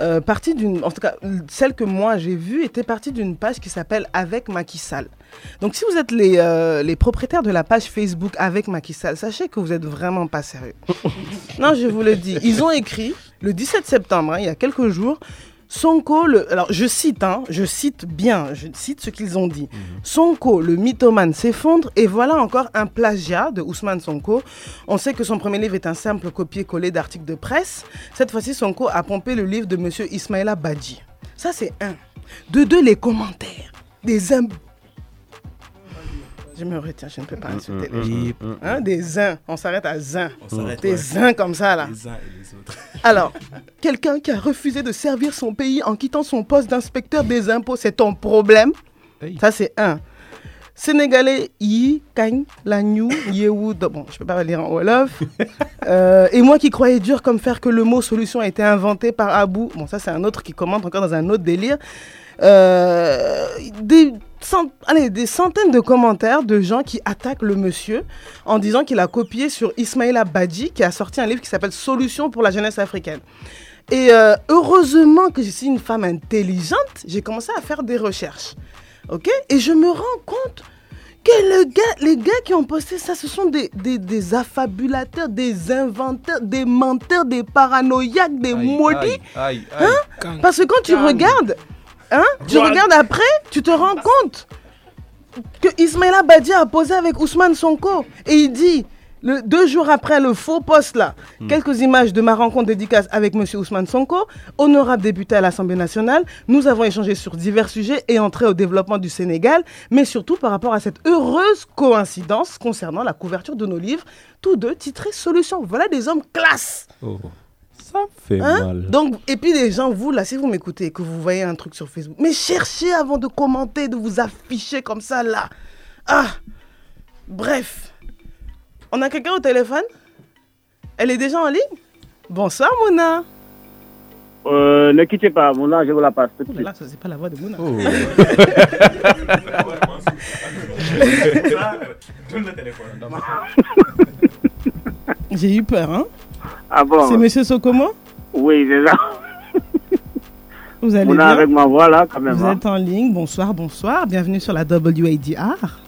euh, partie d'une. En tout cas, celle que moi j'ai vue était partie d'une page qui s'appelle Avec Macky Sall. Donc, si vous êtes les, euh, les propriétaires de la page Facebook Avec Macky Sall, sachez que vous êtes vraiment pas sérieux. non, je vous le dis. Ils ont écrit le 17 septembre, hein, il y a quelques jours. Sonko, le, alors je cite, hein, je cite bien, je cite ce qu'ils ont dit. Sonko, le mythomane, s'effondre et voilà encore un plagiat de Ousmane Sonko. On sait que son premier livre est un simple copier-coller d'articles de presse. Cette fois-ci, Sonko a pompé le livre de Monsieur Ismaïla Badji. Ça, c'est un. De deux, les commentaires. Des im... Je me retiens, je ne peux pas insulter les gens. Et Hein, des uns, on s'arrête à zin. on s'arrête Des uns comme ça, là. les uns et les autres. Alors, quelqu'un qui a refusé de servir son pays en quittant son poste d'inspecteur des impôts, c'est ton problème? Hey. Ça, c'est un. Sénégalais, Yi, Kang, Lanyu, Yewood. Bon, je peux pas lire en Wolof. *laughs* Euh, et moi qui croyais dur comme faire que le mot solution a été inventé par Abou. Bon, ça, c'est un autre qui commente encore dans un autre délire. Euh, des, cent- allez, des centaines de commentaires de gens qui attaquent le monsieur en disant qu'il a copié sur Ismaïla Badji qui a sorti un livre qui s'appelle Solutions pour la jeunesse africaine. Et euh, heureusement que je suis une femme intelligente, j'ai commencé à faire des recherches. Ok? Et je me rends compte que le gars, les gars qui ont posté ça, ce sont des, des, des affabulateurs, des inventeurs, des menteurs, des paranoïaques, des Aïe, maudits. aïe, aïe, aïe. Parce que quand tu regardes, hein, tu regardes après, tu te rends compte que Ismaïla Badi a posé avec Ousmane Sonko et il dit le, deux jours après le faux poste là, quelques images de ma rencontre dédicace avec Monsieur Ousmane Sonko, honorable député à l'Assemblée nationale. Nous avons échangé sur divers sujets et entré au développement du Sénégal, mais surtout par rapport à cette heureuse coïncidence concernant la couverture de nos livres, tous deux titrés Solutions. Voilà des hommes classe. Oh. Ça fait Hein mal. Donc, et puis les gens, vous, là, si vous m'écoutez et que vous voyez un truc sur Facebook, mais cherchez avant de commenter, de vous afficher comme ça, là. Ah Bref. On a quelqu'un au téléphone? Elle est déjà en ligne? Bonsoir, Mona. Euh, ne quittez pas, là, je vous la passe tout de Oh, mais suite. là, ça, c'est pas la voix de Mona. Oh. *laughs* Donne le téléphone. J'ai eu peur, hein Ah bon C'est Monsieur Sokomo Oui, c'est ça. Vous allez On a bien avec ma voix là, quand même. Vous hein. êtes en ligne. Bonsoir, bonsoir. Bienvenue sur la WADR.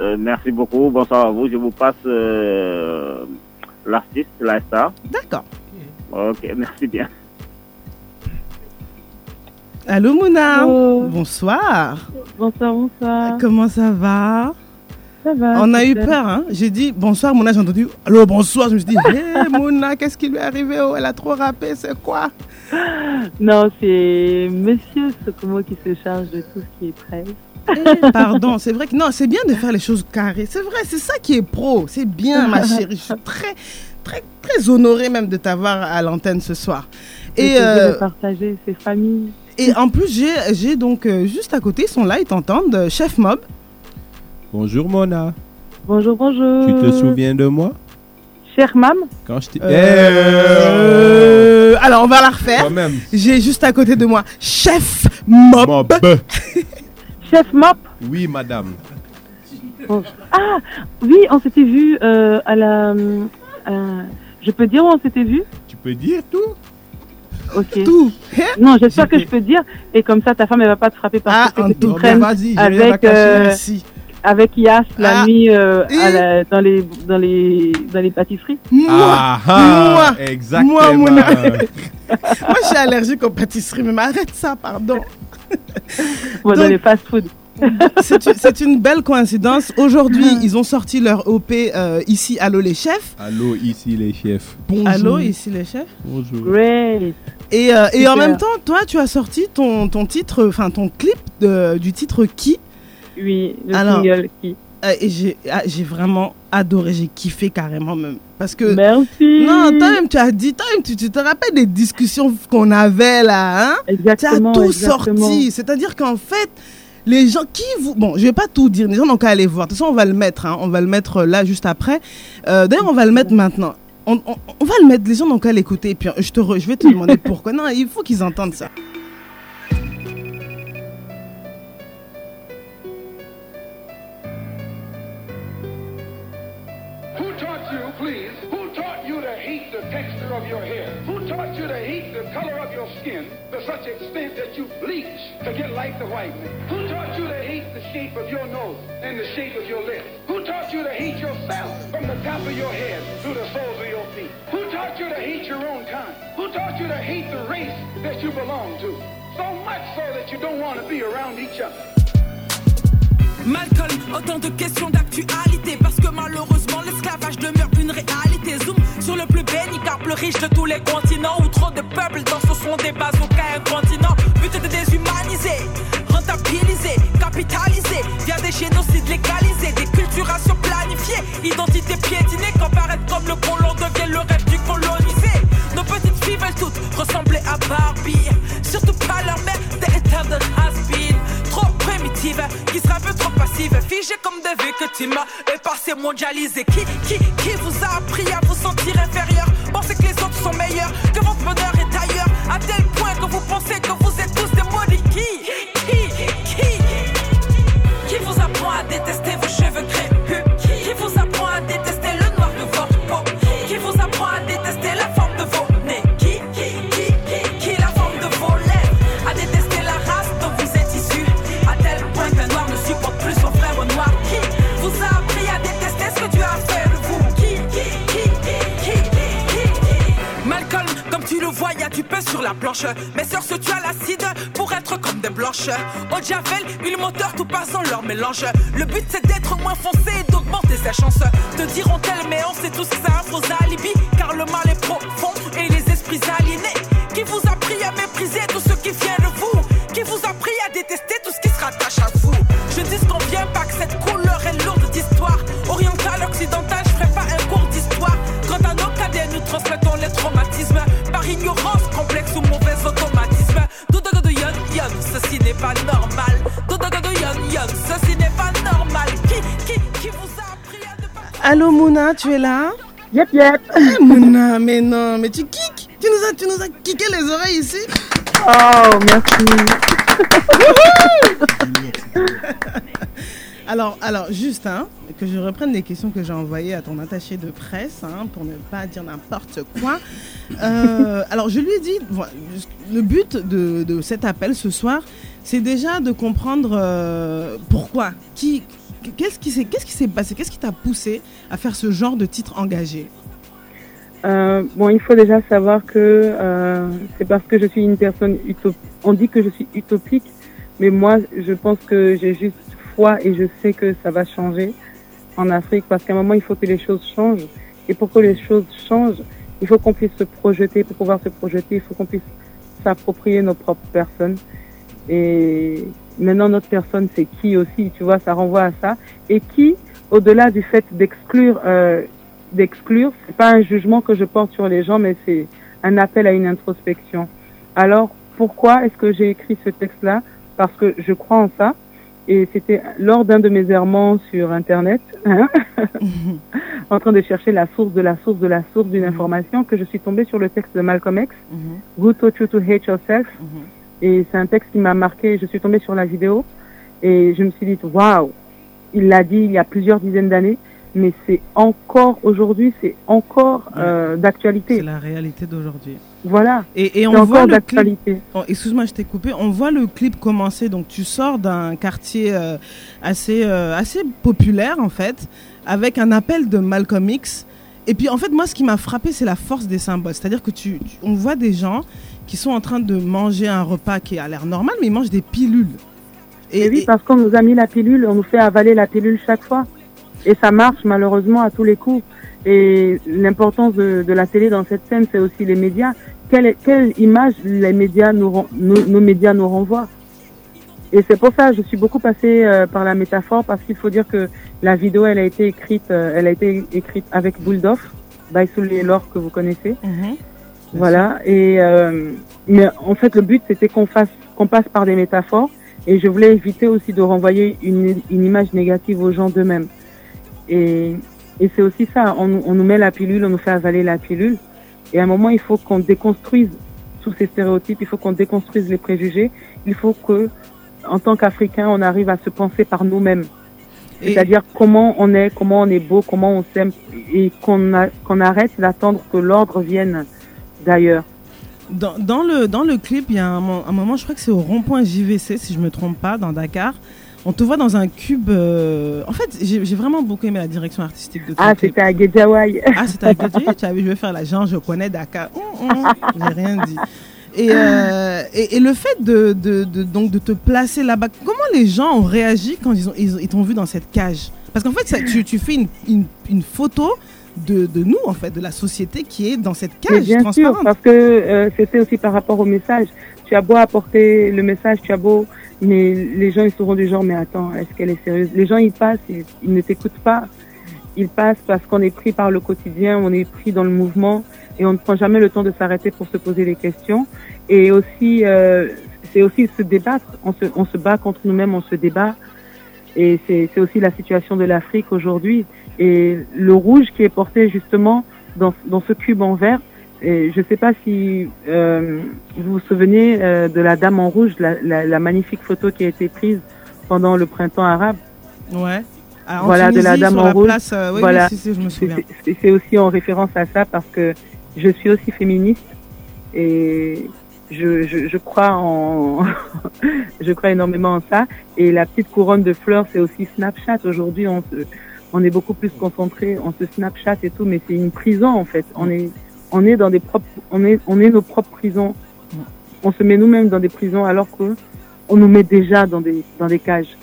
Euh, merci beaucoup, bonsoir à vous. Je vous passe euh, l'artiste, la star. D'accord. Ok, merci bien. Allô, Mouna. Bonsoir. Bonsoir, bonsoir. Comment ça va? Ça va On a eu peur, hein J'ai dit bonsoir, Mouna, j'ai entendu allô, bonsoir. Je me suis dit, *laughs* hé, Mouna, qu'est-ce qui lui est arrivé Oh, elle a trop rappé, c'est quoi? Non, c'est Monsieur Sokomo qui se charge de tout ce qui est prêt. Eh, Pardon, c'est vrai que non, c'est bien de faire les choses carrées. C'est vrai, c'est ça qui est pro. C'est bien, ma chérie. Je suis *laughs* très, très, très honorée même de t'avoir à l'antenne ce soir. Et euh, de partager ses familles. et en plus, j'ai j'ai donc euh, juste à côté, ils sont là, ils t'entendent, euh, Chef Mob. Bonjour Mona. Bonjour, bonjour. Tu te souviens de moi? Cher Mam? Quand je t'ai. Euh, alors, on va la refaire. Quand même. J'ai juste à côté de moi Chef. Mob. *laughs* Chef Mop Oui, madame. Bon. Ah, oui, on s'était vu euh, à la... euh, je peux dire où on s'était vu? Tu peux dire tout Ok. Tout. Non, j'espère que je peux dire. Et comme ça, ta femme, elle va pas te frapper Ah, parce que en tu traînes avec, cacher, euh, merci. Avec Yas la Ah. nuit euh, Et- à la- dans, les, dans, les, dans les pâtisseries. Moi, Ah, ah, moi, exactement. moi, Mouna. *laughs* moi, je suis allergique aux pâtisseries, mais arrête ça, pardon. *laughs* Bon, dans les fast-food. *laughs* C'est une, c'est une belle coïncidence. Aujourd'hui, ils ont sorti leur OP euh, ici, Allô les chefs. Allô, ici les chefs. Allô, ici les chefs. Bonjour. Great. Et, euh, et en même temps, toi, tu as sorti ton, ton titre, enfin ton clip de- du titre Qui? Oui, le Alors, single qui. Euh, j'ai ah, j'ai vraiment adoré, j'ai kiffé carrément même. Parce que. Merci. Non, toi-même, tu as dit, toi-même, tu, tu te rappelles des discussions qu'on avait là, hein? Tu as Exactement. tout exactement. sorti. C'est-à-dire qu'en fait, les gens qui vous. Bon, je vais pas tout dire, les gens n'ont qu'à aller voir. De toute façon, on va le mettre, hein. on va le mettre euh, là juste après. Euh, D'ailleurs, on va le mettre maintenant. On, on- on va le mettre, les gens n'ont qu'à l'écouter. Et puis, je, te re- je vais te demander pourquoi. Non, il faut qu'ils entendent ça. Such extent that you bleach to get like the white man? Who taught you to hate the shape of your nose and the shape of your lips? Who taught you to hate yourself from the top of your head to the soles of your feet? Who taught you to hate your own kind? Who taught you to hate the race that you belong to? So much so that you don't want to be around each other. Malcolm, autant de questions d'actualité Parce que malheureusement l'esclavage demeure une réalité Zoom sur le plus bénicar, le riche de tous les continents Où trop de peuples dans ce sont des bazookas de déshumaniser, rentabiliser, capitaliser Via des génocides légalisés, des culturations planifiées. Identité piétinée quand paraître comme le colon devient le rêve du colonisé. Nos petites filles veulent toutes ressembler à Barbie. Surtout pas leur mère, des états de has-been. Trop primitive, qui sera un peu trop passive Figée comme des victimes, et passé mondialisé Qui, qui, qui vous a appris à vous sentir inférieur? Pensez que les autres sont meilleurs, que votre bonheur est ailleurs. À tel point que vous pensez que vous la planche. Mes sœurs se tuent à l'acide pour être comme des blanches. Au javel, huile moteur, tout passe dans leur mélange. Le but c'est d'être moins foncé et d'augmenter ses chances. Te diront-elles, mais on sait tous faux alibi. Car le mal est profond et les esprits aliénés. Qui vous a pris à mépriser tout ce qui vient de vous? Qui vous a pris à détester tout ce qui se rattache à vous? Je dis qu'on vient pas que cette couleur Allô Mouna, tu es là? Yep, yep. Eh, Mouna, mais non, mais tu kicks Tu nous as, tu nous as kické les oreilles ici Oh, merci. *laughs* Alors, alors juste, hein, que je reprenne les questions que j'ai envoyées à ton attaché de presse, hein, pour ne pas dire n'importe quoi. Euh, alors, je lui ai dit, le but de, de cet appel ce soir, c'est déjà de comprendre euh, pourquoi, qui, qu'est-ce qui s'est, passé, qu'est-ce qui t'a poussé à faire ce genre de titre engagé? Euh, bon, il faut déjà savoir que euh, c'est parce que je suis une personne utopique. On dit que je suis utopique, mais moi, je pense que j'ai juste foi et je sais que ça va changer en Afrique parce qu'à un moment, il faut que les choses changent. Et pour que les choses changent, il faut qu'on puisse se projeter. Pour pouvoir se projeter, il faut qu'on puisse s'approprier nos propres personnes. Et maintenant, notre personne, c'est qui aussi, tu vois, ça renvoie à ça. Et qui, au-delà du fait d'exclure, euh, d'exclure, c'est pas un jugement que je porte sur les gens, mais c'est un appel à une introspection. Alors, pourquoi est-ce que j'ai écrit ce texte-là? Parce que je crois en ça. Et c'était lors d'un de mes errements sur Internet, hein, *laughs* en train de chercher la source de la source de la source d'une information, que je suis tombée sur le texte de Malcolm X, Who taught you to hate yourself Et c'est un texte qui m'a marqué. Je suis tombée sur la vidéo et je me suis dit, waouh, il l'a dit il y a plusieurs dizaines d'années, mais c'est encore aujourd'hui, c'est encore euh, d'actualité. C'est la réalité d'aujourd'hui. Voilà. Et, et on voit le clip. Oh, Excuse-moi, je t'ai coupé. On voit le clip commencer. Donc, tu sors d'un quartier euh, assez, euh, assez populaire, en fait, avec un appel de Malcolm X. Et puis, en fait, moi, ce qui m'a frappé, c'est la force des symboles. C'est-à-dire que tu, tu- on voit des gens qui sont en train de manger un repas qui a l'air normal, mais ils mangent des pilules. Et, oui, parce qu'on nous a mis la pilule, on nous fait avaler la pilule chaque fois. Et ça marche malheureusement à tous les coups. Et l'importance de, de la télé dans cette scène, c'est aussi les médias. Quelle, quelle image les médias nous, ren- nos, nos médias nous renvoient? Et c'est pour ça que je suis beaucoup passée euh, par la métaphore parce qu'il faut dire que la vidéo, elle a été écrite, euh, elle a été écrite avec Bulldog, by Sully Lore que vous connaissez. Voilà. Et euh, mais en fait, le but c'était qu'on fasse, qu'on passe par des métaphores. Et je voulais éviter aussi de renvoyer une, une image négative aux gens d'eux-mêmes. Et, et c'est aussi ça. On, on nous met la pilule, on nous fait avaler la pilule. Et à un moment, il faut qu'on déconstruise tous ces stéréotypes. Il faut qu'on déconstruise les préjugés. Il faut que, en tant qu'Africains, on arrive à se penser par nous-mêmes. C'est-à-dire comment on est, comment on est beau, comment on s'aime, et qu'on arrête d'attendre que l'ordre vienne d'ailleurs. Dans, dans le, dans le clip, il y a un, mo- un moment, je crois que c'est au rond-point JVC, si je me trompe pas, dans Dakar. On te voit dans un cube. euh, En fait, j'ai vraiment beaucoup aimé la direction artistique de ton Ah, c'était à Guédiawaye. Ah, c'était à vu, je vais faire la genre, je connais Dakar. Hum, hum, *laughs* J'ai rien dit. Et, euh, et, et le fait de, de, de- donc de te placer là-bas, comment les gens ont réagi quand ils ont- ils t'ont vu dans cette cage? Parce qu'en fait, ça- tu, tu fais une, une, une photo de, de nous, en fait, de la société qui est dans cette Mais cage bien sûr, transparente. parce que euh, c'était aussi par rapport au message. Tu as beau apporter le message, tu as beau, mais les gens ils seront du genre, mais attends, est-ce qu'elle est sérieuse? Les gens ils passent, ils, ils ne t'écoutent pas. Ils passent parce qu'on est pris par le quotidien, on est pris dans le mouvement et on ne prend jamais le temps de s'arrêter pour se poser des questions. Et aussi, euh, c'est aussi se débattre. On se, on se bat contre nous-mêmes, on se débat. Et c'est aussi la situation de l'Afrique aujourd'hui. Et le rouge qui est porté justement dans, dans ce cube en verre, et je ne sais pas si euh, vous vous souvenez euh, de la dame en rouge, la, la, la magnifique photo qui a été prise pendant le printemps arabe. Ouais. Ah, en voilà, de la Tunisie, dame en la rouge. place, euh, oui, voilà. oui, si, si, je me souviens. C'est aussi en référence à ça parce que je suis aussi féministe et je, je, je crois en, *laughs* je crois énormément en ça. Et la petite couronne de fleurs, c'est aussi Snapchat. Aujourd'hui, on se, on est beaucoup plus concentré, on se Snapchat et tout, mais c'est une prison en fait. On est, on est dans des propres, on est, on est nos propres prisons. On se met nous-mêmes dans des prisons alors que on nous met déjà dans des, dans des cages.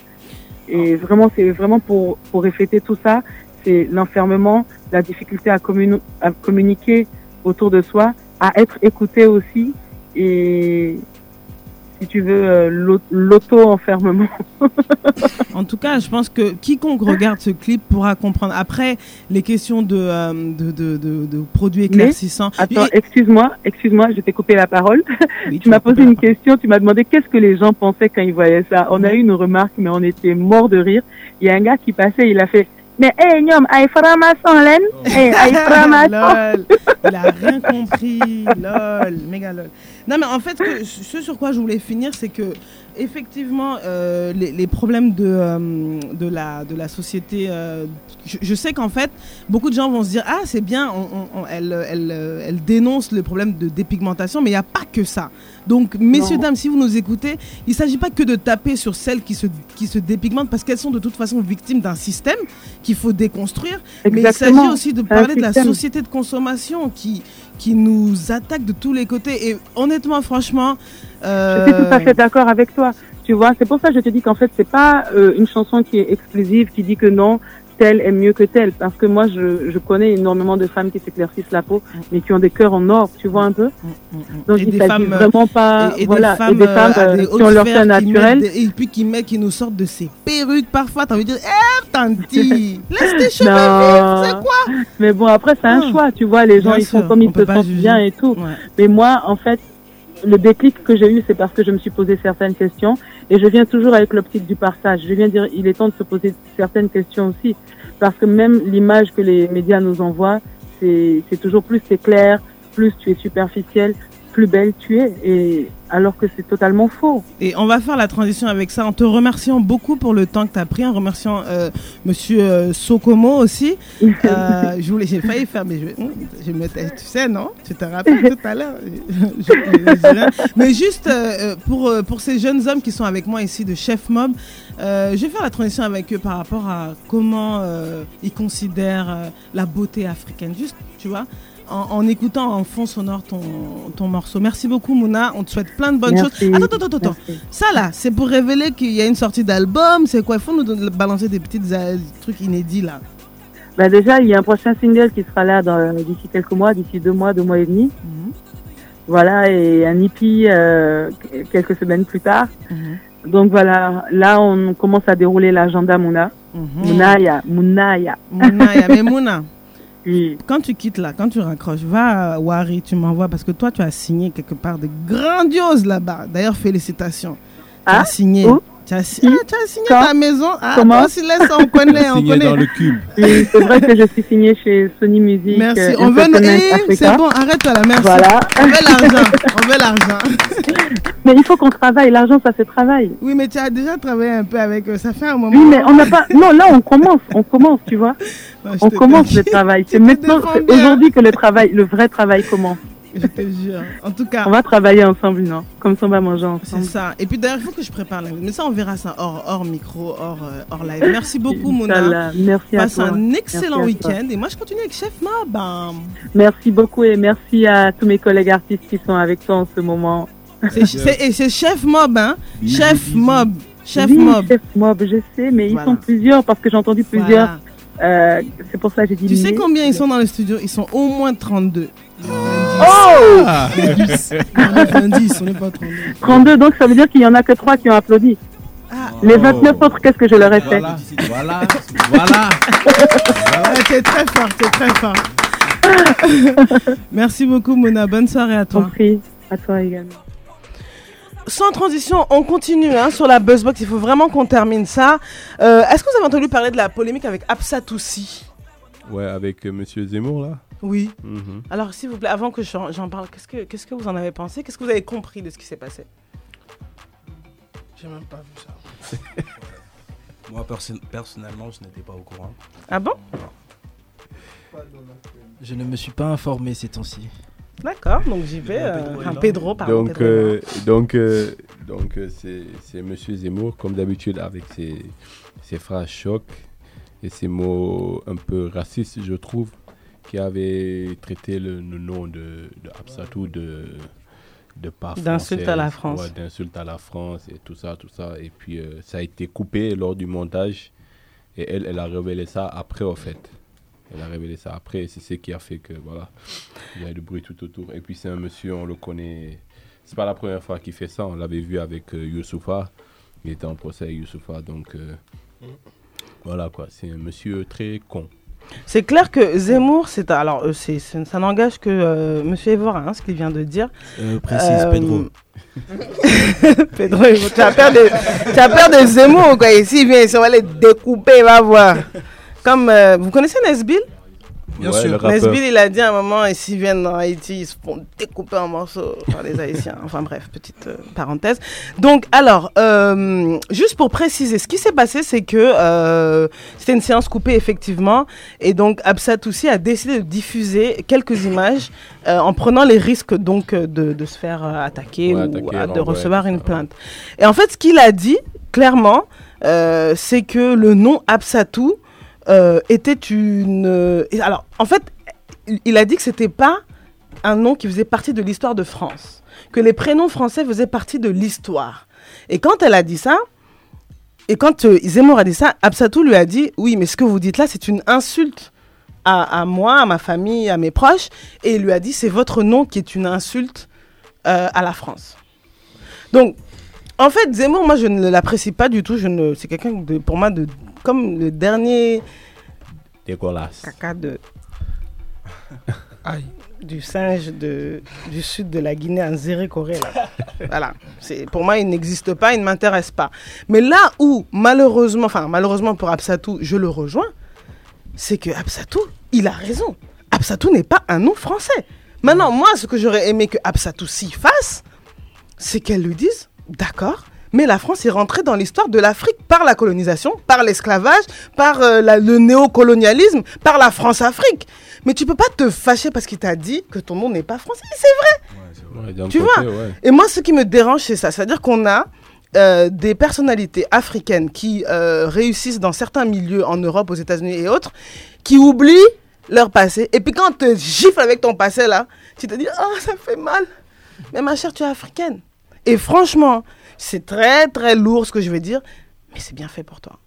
Et vraiment, c'est vraiment pour, pour refléter tout ça, c'est l'enfermement, la difficulté à, communi- à communiquer autour de soi, à être écouté aussi. Et si tu veux, euh, l'au- l'auto-enfermement. *laughs* En tout cas, je pense que quiconque regarde ce clip pourra comprendre. Après, les questions de, euh, de, de, de- de produits Mais, éclaircissants. attends, Et- excuse-moi, excuse-moi, je t'ai coupé la parole. Oui, tu *laughs* m'as posé une question, tu m'as demandé qu'est-ce que les gens pensaient quand ils voyaient ça. On a eu une remarque, mais on était mort de rire. Il y a un gars qui passait, il a fait Mais, hey, Nyom, aïe, franc-maçon, Len? Hey, aïe, *laughs* franc-maçon lol. Il a rien compris. Lol. Méga lol. Non, mais en fait, ce sur quoi je voulais finir, c'est que effectivement, euh, les, les problèmes de, euh, de, la, de la société, euh, je, je sais qu'en fait, beaucoup de gens vont se dire Ah, c'est bien, on, on- on- elle, elle, elle dénonce le problème de dépigmentation, mais il n'y a pas que ça. Donc, messieurs, Non. dames, si vous nous écoutez, il ne s'agit pas que de taper sur celles qui se, qui se dépigmentent parce qu'elles sont de toute façon victimes d'un système qu'il faut déconstruire. Mais il s'agit aussi de parler de la société de consommation qui, qui nous attaque de tous les côtés. Et honnêtement, franchement. Je suis tout à euh, fait d'accord avec toi. Tu vois, c'est pour ça que je te dis qu'en fait, c'est pas euh, une chanson qui est exclusive, qui dit que non, telle est mieux que telle. Parce que moi, je, je connais énormément de femmes qui s'éclaircissent la peau, mais qui ont des cœurs en or, tu vois un peu. Donc, et il s'agit euh, vraiment pas, et, et voilà, des femmes, et des femmes euh, euh, des qui ont leur teint naturel. des- et puis qui mettent, qui nous sortent de ces perruques parfois. T'as envie de dire, eh, tanti, *laughs* laisse tes cheveux Non. vivre, c'est quoi? Mais bon, après, c'est un Ah. choix, tu vois, les gens, Bien ils font comme ils se sentent bien et tout. Ouais. Mais moi, en fait, le déclic que j'ai eu, c'est parce que je me suis posé certaines questions et je viens toujours avec l'optique du partage. Je viens dire, il est temps de se poser certaines questions aussi. Parce que même l'image que les médias nous envoient, c'est toujours plus c'est clair, plus tu es superficiel, plus belle tu es. Et alors que c'est totalement faux. Et on va faire la transition avec ça en te remerciant beaucoup pour le temps que tu as pris, en remerciant euh, Monsieur euh, Sokomo aussi. Euh, je voulais, j'ai failli faire, mais je, je me, tu sais, non? Tu te rappelles tout à l'heure? Mais juste pour, pour ces jeunes hommes qui sont avec moi ici de Chef Mob, je vais faire la transition avec eux par rapport à comment ils considèrent la beauté africaine. Juste, tu vois en, en écoutant en fond sonore ton, ton morceau. Merci beaucoup, Mouna. On te souhaite plein de bonnes Merci. choses. Attends, attends, attends. Merci. Ça là, c'est pour révéler qu'il y a une sortie d'album. C'est quoi? Il faut nous donner- balancer des petits euh, trucs inédits là. Bah déjà, il y a un prochain single qui sera là d'ici quelques mois, d'ici deux mois, deux mois et demi. Voilà, et un EP euh, quelques semaines plus tard. Donc voilà, là on commence à dérouler l'agenda Mouna. Mounaya, Mounaya. Mounaya, mais Mouna, *laughs* Quand tu quittes là, quand tu raccroches, va à Wari, tu m'envoies parce que toi tu as signé quelque part de grandiose là-bas. D'ailleurs, félicitations. Tu Ah, as signé. où? Tu as, si- ah, tu as signé Quand ta maison. Ah, Comment laisse, on connaît, on Signé connaît. dans le cube. Oui, c'est vrai que je suis signée chez Sony Music. Merci. euh, On veut nous. C'est bon, arrête-toi là, merci. Voilà. On veut l'argent. On veut l'argent. *laughs* Mais il faut qu'on travaille, l'argent ça se travaille. Oui, mais tu as déjà travaillé un peu avec eux. Ça fait un moment. Oui, mais on n'a pas. Non, là on commence, on commence, tu vois. Je On commence le travail. C'est maintenant, bien. aujourd'hui que le travail, le vrai travail commence. Je te jure. En tout cas. On va travailler ensemble, non? Comme ça on va manger C'est ensemble. ça. Et puis d'ailleurs, il faut que je prépare la Mais ça, on verra ça hors, hors micro, hors, euh, hors live. Merci beaucoup, Mona. Merci à Passe toi. un excellent week-end. Et moi, je continue avec Chef Mob. hein. Merci beaucoup et merci à tous mes collègues artistes qui sont avec toi en ce moment. C'est c'est- et c'est Chef Mob, hein Chef. Mob. Chef Oui, Mob. Chef Mob, je sais, mais Voilà. ils sont plusieurs parce que j'ai entendu plusieurs. Voilà. Euh, c'est pour ça que j'ai dit. Tu sais combien ils sont dans le studio? Ils sont au moins 32. Oh Ah. 90, on pas 32. 32, donc ça veut dire qu'il y en a que 3 qui ont applaudi. Les 29 autres, qu'est-ce que je leur ai fait? Voilà, voilà, voilà. Ouais, T'es très fort, t'es très fort. *laughs* Merci beaucoup, Mona. Bonne soirée à toi. Compris. À toi également. Sans transition, on continue hein, sur la Buzzbox. Il faut vraiment qu'on termine ça. Euh, Est-ce que vous avez entendu parler de la polémique avec Absatoussi Ouais, avec euh, Monsieur Zemmour là. Oui. Mhm. Alors, s'il vous plaît, avant que j'en parle, qu'est-ce que qu'est-ce que vous en avez pensé? Qu'est-ce que vous avez compris de ce qui s'est passé? J'ai même pas vu ça. *laughs* Moi, perso- personnellement, je n'étais pas au courant. Ah bon? Je ne me suis pas informé ces temps-ci. D'accord, donc j'y vais. euh, enfin, Pedro, pardon. Donc, Pedro euh, donc, euh, donc euh, c'est c'est Monsieur Zemmour, comme d'habitude, avec ses, ses phrases choc et ses mots un peu racistes, je trouve, qui avait traité le, le nom de, de Absatou de de pas D'insulte à la France. ouais, d'insulte à la France et tout ça, tout ça. Et puis euh, ça a été coupé lors du montage et elle, elle a révélé ça après, au fait. Elle a révélé ça après c'est ce qui a fait que voilà, il y a du bruit tout autour. Et puis c'est un monsieur, on le connaît, c'est pas la première fois qu'il fait ça. On l'avait vu avec euh, Youssoufa. Il était en procès avec Youssoufa. Donc, euh, voilà quoi. C'est un monsieur très con. C'est clair que Zemmour, c'est alors euh, c'est c'est- ça n'engage que euh, Monsieur Evora, hein, ce qu'il vient de dire. Euh, précise, Pedro. *laughs* Pedro, tu as peur de, tu as peur de Zemmour quoi. Ici, il vient, on va les découper, va voir. Comme euh, vous connaissez Nesbill? Bien Ouais, sûr. Nesbill, il a dit à un moment, et s'ils viennent dans Haïti, ils se font découper en morceaux par les Haïtiens. Enfin bref, petite euh, parenthèse. Donc, alors, euh, juste pour préciser, ce qui s'est passé, c'est que euh, c'était une séance coupée, effectivement. Et donc, Absat aussi a décidé de diffuser quelques images euh, en prenant les risques donc de, de se faire euh, attaquer Ouais, ou attaquer, de recevoir une plainte. Et en fait, ce qu'il a dit, clairement, euh, c'est que le nom Absatou euh, était une. euh, alors, en fait, il- a dit que c'était pas un nom qui faisait partie de l'histoire de France, que les prénoms français faisaient partie de l'histoire. Et quand elle a dit ça, et quand euh, Zemmour a dit ça, Absatou lui a dit Oui, mais ce que vous dites là, c'est une insulte à, moi, à ma famille, à mes proches. Et il lui a dit C'est votre nom qui est une insulte à la France. Donc, en fait, Zemmour, moi, je ne l'apprécie pas du tout. C'est quelqu'un pour moi, de, comme le dernier Dégueulasse. caca de *laughs* du singe de, du sud de la Guinée en Zéré Corée. Là. *laughs* voilà. C'est, pour moi, il n'existe pas, il ne m'intéresse pas. Mais là où, malheureusement, enfin, malheureusement pour Absatou, je le rejoins, c'est que Absatou, il a raison. Absatou n'est pas un nom français. Maintenant, moi, ce que j'aurais aimé que Absatou s'y fasse, c'est qu'elle lui dise, d'accord, mais la France est rentrée dans l'histoire de l'Afrique par la colonisation, par l'esclavage, par euh, la- le néocolonialisme, par la France-Afrique. Mais tu peux pas te fâcher parce qu'il t'a dit que ton nom n'est pas français. C'est vrai. Ouais, Tu côté, vois ouais. Et moi, ce qui me dérange, c'est ça. C'est-à-dire qu'on a euh, des personnalités africaines qui euh, réussissent dans certains milieux en Europe, aux États-Unis et autres, qui oublient leur passé. Et puis quand on te gifle avec ton passé, là, tu te dis, oh, ça fait mal. Mais ma chère, tu es africaine. Et franchement, c'est très, très lourd ce que je vais dire, mais c'est bien fait pour toi.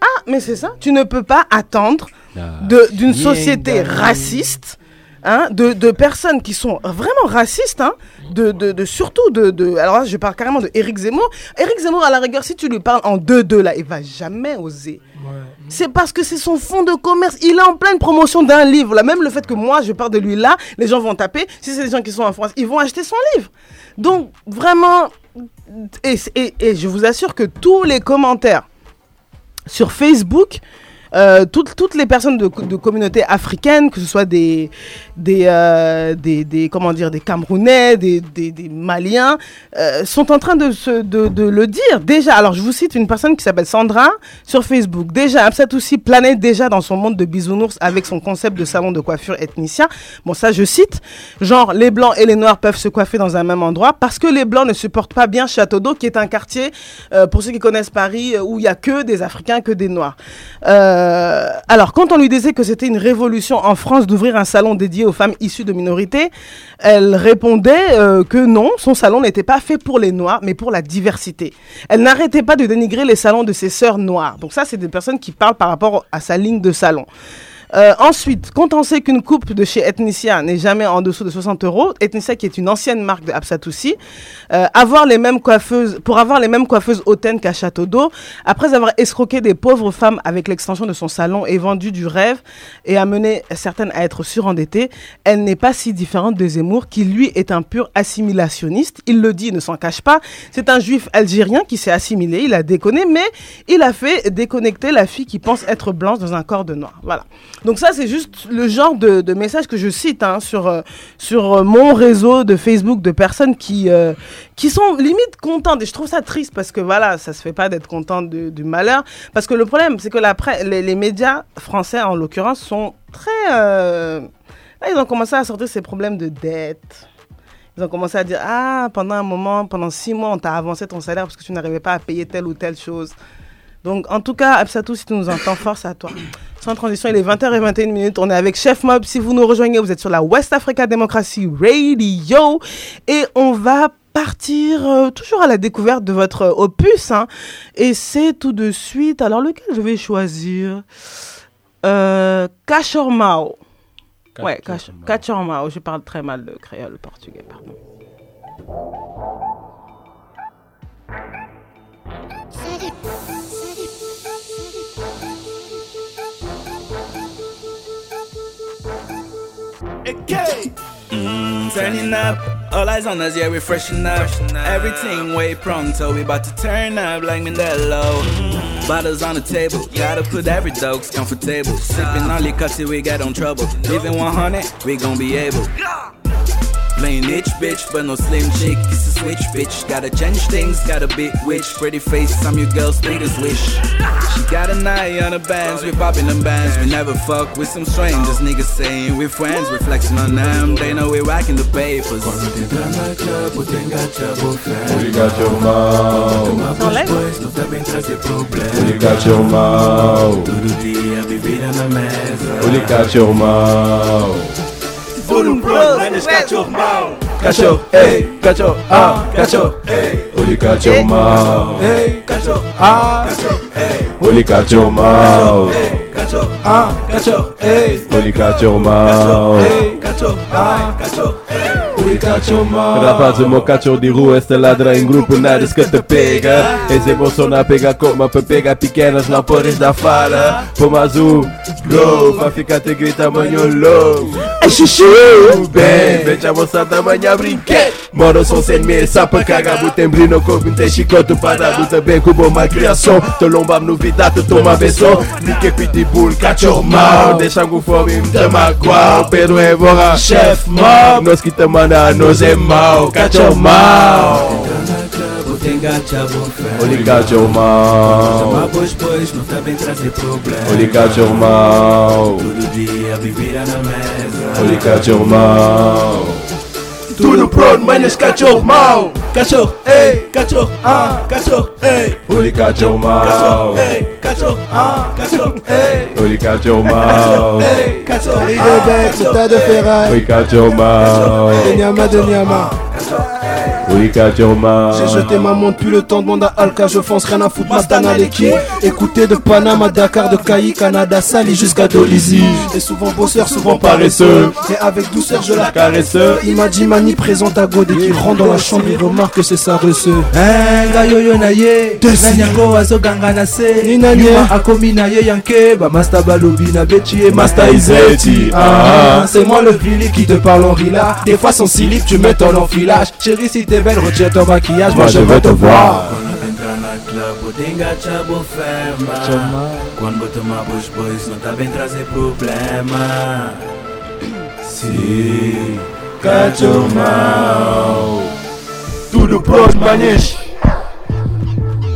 Ah, mais c'est ça. Tu ne peux pas attendre de- d'une société raciste, hein, de, de personnes qui sont vraiment racistes, hein, de, de, de- surtout de, de. Alors là, je parle carrément de Éric Zemmour. Éric Zemmour, à la rigueur, si tu lui parles en 2-2, là, il va jamais oser. C'est parce que c'est son fonds de commerce. Il est en pleine promotion d'un livre. Là, même le fait que moi, je parle de lui là, les gens vont taper. Si c'est des gens qui sont en France, ils vont acheter son livre. Donc, vraiment, et, je vous assure que tous les commentaires sur Facebook, euh, toutes, les personnes de, de communautés africaines, que ce soit des, euh, Camerounais, des, Maliens, euh, sont en train de, le dire. Déjà, alors je vous cite une personne qui s'appelle Sandra sur Facebook. Déjà, Absat aussi planait déjà dans son monde de bisounours avec son concept de salon de coiffure ethnicien. Bon, ça, je cite. Genre, les blancs et les noirs peuvent se coiffer dans un même endroit parce que les blancs ne supportent pas bien Château d'eau, qui est un quartier, pour ceux qui connaissent Paris, où il y a que des Africains, que des noirs. Euh, alors, quand on lui disait que c'était une révolution en France d'ouvrir un salon dédié aux femmes issues de minorités, elle répondait euh, que non, son salon n'était pas fait pour les noirs, mais pour la diversité. Elle n'arrêtait pas de dénigrer les salons de ses sœurs noires. Donc ça, c'est des personnes qui parlent par rapport à sa ligne de salon. Euh, ensuite, quand on sait qu'une coupe de chez Ethnicia n'est jamais en dessous de 60 euros, Ethnicia qui est une ancienne marque de Absatoussi, euh, avoir les mêmes coiffeuses, pour avoir les mêmes coiffeuses hautaines qu'à Château d'eau, après avoir escroqué des pauvres femmes avec l'extension de son salon et vendu du rêve et amené certaines à être surendettées, elle n'est pas si différente de Zemmour qui lui est un pur assimilationniste. Il le dit, il ne s'en cache pas. C'est un juif algérien qui s'est assimilé, il a déconné, mais il a fait déconnecter la fille qui pense être blanche dans un corps de noir. Voilà. Donc ça, c'est juste le genre de, de message que je cite hein, sur, euh, sur euh, mon réseau de Facebook de personnes qui, euh, qui sont limite contentes. Et je trouve ça triste parce que voilà, ça se fait pas d'être content de- du malheur. Parce que le problème, c'est que la les, médias français, en l'occurrence, sont très... Là, ils ont commencé à sortir ces problèmes de dette. Ils ont commencé à dire, ah, pendant un moment, pendant six mois, on t'a avancé ton salaire parce que tu n'arrivais pas à payer telle ou telle chose. Donc, en tout cas, Absatou, si tu nous entends, force à toi. Sans transition, il est 20h21 minutes. On est avec Chef Mob. Si vous nous rejoignez, vous êtes sur la West Africa Democracy Radio. Et on va partir euh, toujours à la découverte de votre euh, opus. hein. Et c'est tout de suite. Alors, lequel je vais choisir? Euh, Cachormao. Ouais, Cach- Cachormao. Je parle très mal le créole portugais, pardon. Mm, turning up, all eyes on us, yeah, we're freshen up. Everything way pronto, we about to turn up like Mandela. Bottles on the table, gotta put every dog's comfortable. Sipping on liquor till we get on trouble. Living 100, we gon' be able. Playing itch bitch, but no slim chick. It's a switch bitch. Gotta change things, got a big witch. Pretty face, I'm your girl's biggest wish. She got an eye on the bands, we popping them bands. We never fuck with some strangers. Niggas saying we're friends, we flexing on them. They know we rocking the papers. Only got your mouth. Only got your mouth. Only got your mouth. Voodoo Bros, menos cachorro mau. Cachorro, ei, cachorro, ah, Zulu Bros manage catch your mouth. Catch your, hey, catch your, ah, catch your, hey. Holy catch ah, your mouth. Hey, catch your, ah, catch your, hey. Holy catch your mouth. Catch your, ah, catch your, hey. Holy catch your mouth. Hey, catch your, ah, catch your, hey. Rapaz, o meu cachorro de rua se ladra em grupo, nada que te pega. Esse emoção pega como para pegar pequenas, não podes dar fala. Como azul, go, pra ficar te grita amanhã louco. É xixi, bem, veja a moçada amanhã brinquedo. Moro são sem medo, sapa caga, botem brino, coube, tem chicote, parado também, com boa criação. Tô lomba novidade, toma versão. Nique pitbull, cachorro mau, deixa com fome, me chama qual. Pero é borra, chef mau. Nós que te manda, nos é mal, cachorro mal. Tenga chavo fé. Olhe cachorro mal. Chama pois pois, não também trazer problema. Olhe cachorro mal. Todo dia é bebida na mesa. Olhe cachorro mal. Tudo pronto, mas cachorro mal. Cachorro, ei, cachorro, ah, cachorro, ei. Olhe cachorro mal. Cachorro, ei. Cachorro, ah, cachorro, ei. Only cachorro mau. Ei, cachorro, Riz ah, cachorro, tas de ferraille. Only cachorro mau. De Nyama, de J'ai jeté ma montre puis le temps demande à Alka, je fonce rien à foutre, Mastana l'équipe. Écoutez de Panama, Dakar, de Caï, Canada, Sali jusqu'à Dolisie. Et souvent bosseur, souvent paresseux. Et avec douceur, je la caresse. Il m'a dit Mani présente à God et qu'il rentre dans la chambre, il remarque que c'est sa receux. nga yoyo na ye na nyango azoganga na se Ninanye. Nyuma akomi na ye yanke bamasta balobi na beti ye Master Izeti, ah, c'est moi le Billy qui te parle en rila. Des fois son slip, tu mets ton enfilage. Chérie, si t'es vem no roteiro, toma aqui as eu vou te voar. Quando vou na club, o Dinga te abofema. Quando tomar os bois, não tá bem trazer problema. Sim, cacho mal, tudo pronto, manis.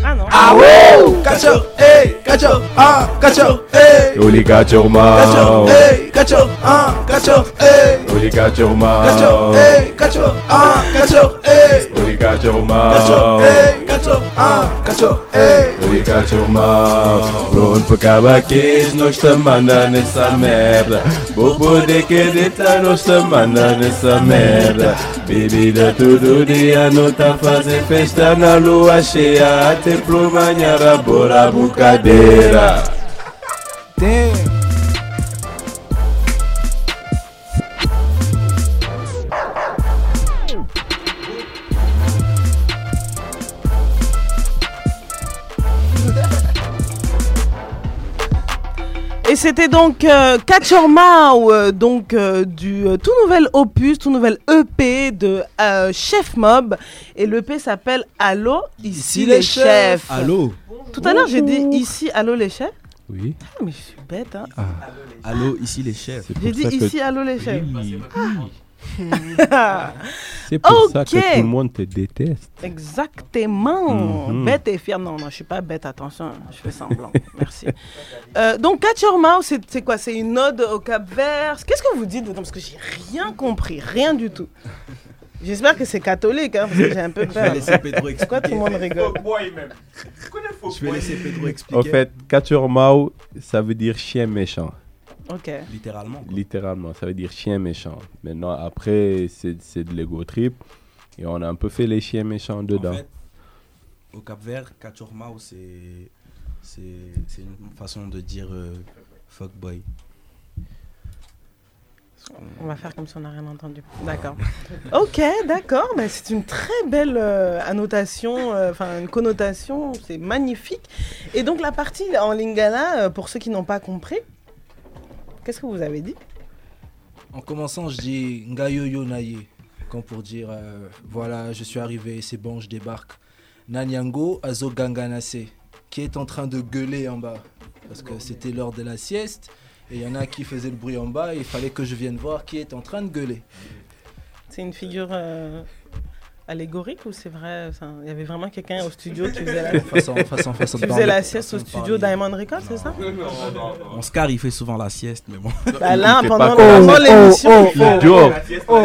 Ah, não. Aú! Ah cachorro, ei, cachorro, ah, cachorro, ei. Eu ligar teu mal. Cachorro, ei, cachorro, ah, cachorro, ei. Eu ligar mal. Cachorro, ei, cachorro, ah, cachorro, ei. Eu mal. Cachorro, ei, cachorro, ah, cachorro, ei. Eu mal. Pronto pro cabaquês, nós estamos nessa merda. vou poder querida, tá, nós te mandando nessa merda. Bebida todo dia, não tá fazendo festa na lua cheia. Até pro manhã, rabo. Loura Bucadeira. Tem. Et c'était donc euh, Catcher Mao, euh, donc euh, du euh, tout nouvel opus, tout nouvel EP de euh, Chef Mob. Et l'EP s'appelle Allô, ici, les, chefs. Allô Tout à l'heure, j'ai dit ici, Allô les chefs. Oui. Ah, mais je suis bête, hein. Allô, ici les chefs. J'ai dit ici, Allô les chefs. *laughs* C'est pour ça que tout le monde te déteste. Exactement. Mhm. Bête et fière. Non, non, je suis pas bête, attention, je fais semblant. *laughs* Merci. Euh, donc, Catcher Mao, c'est c'est quoi? C'est une ode au Cap Vert Qu'est-ce que vous dites dedans Parce que j'ai rien compris, rien du tout. J'espère que c'est catholique, hein, parce que j'ai un peu Je peur. vais laisser Pedro Pourquoi tout le monde rigole? Je vais laisser Pedro expliquer. En fait, cachorro mau, ça veut dire chien méchant. Ok. Littéralement. quoi. Littéralement, ça veut dire chien méchant. Maintenant, après, c'est c'est de l'ego trip. Et on a un peu fait les chiens méchants dedans. En fait, au Cap Vert, Kachormao, c'est c'est c'est une façon de dire euh, fuckboy. On va faire comme si on n'a rien entendu. D'accord. *laughs* ok, d'accord. Mais c'est une très belle euh, annotation, euh, enfin une connotation. C'est magnifique. Et donc la partie en lingala, euh, pour ceux qui n'ont pas compris, qu'est-ce que vous avez dit? En commençant, je dis Ngayoyo Naye, comme pour dire euh, voilà, je suis arrivé, c'est bon, je débarque. Nanyango Azo Ganganase, qui est en train de gueuler en bas, parce que c'était l'heure de la sieste, et il y en a qui faisaient le bruit en bas, et il fallait que je vienne voir qui est en train de gueuler. C'est une figure euh, allégorique ou c'est vrai Il y avait vraiment quelqu'un au studio qui faisait la, *laughs* Façon- façon- façon qui faisait la sieste au studio. Diamond Records, c'est ça? Oscar, il fait souvent la sieste, mais bon. Bah là, Il fait pendant, pas comme- pendant l'émission, oh, Il dort.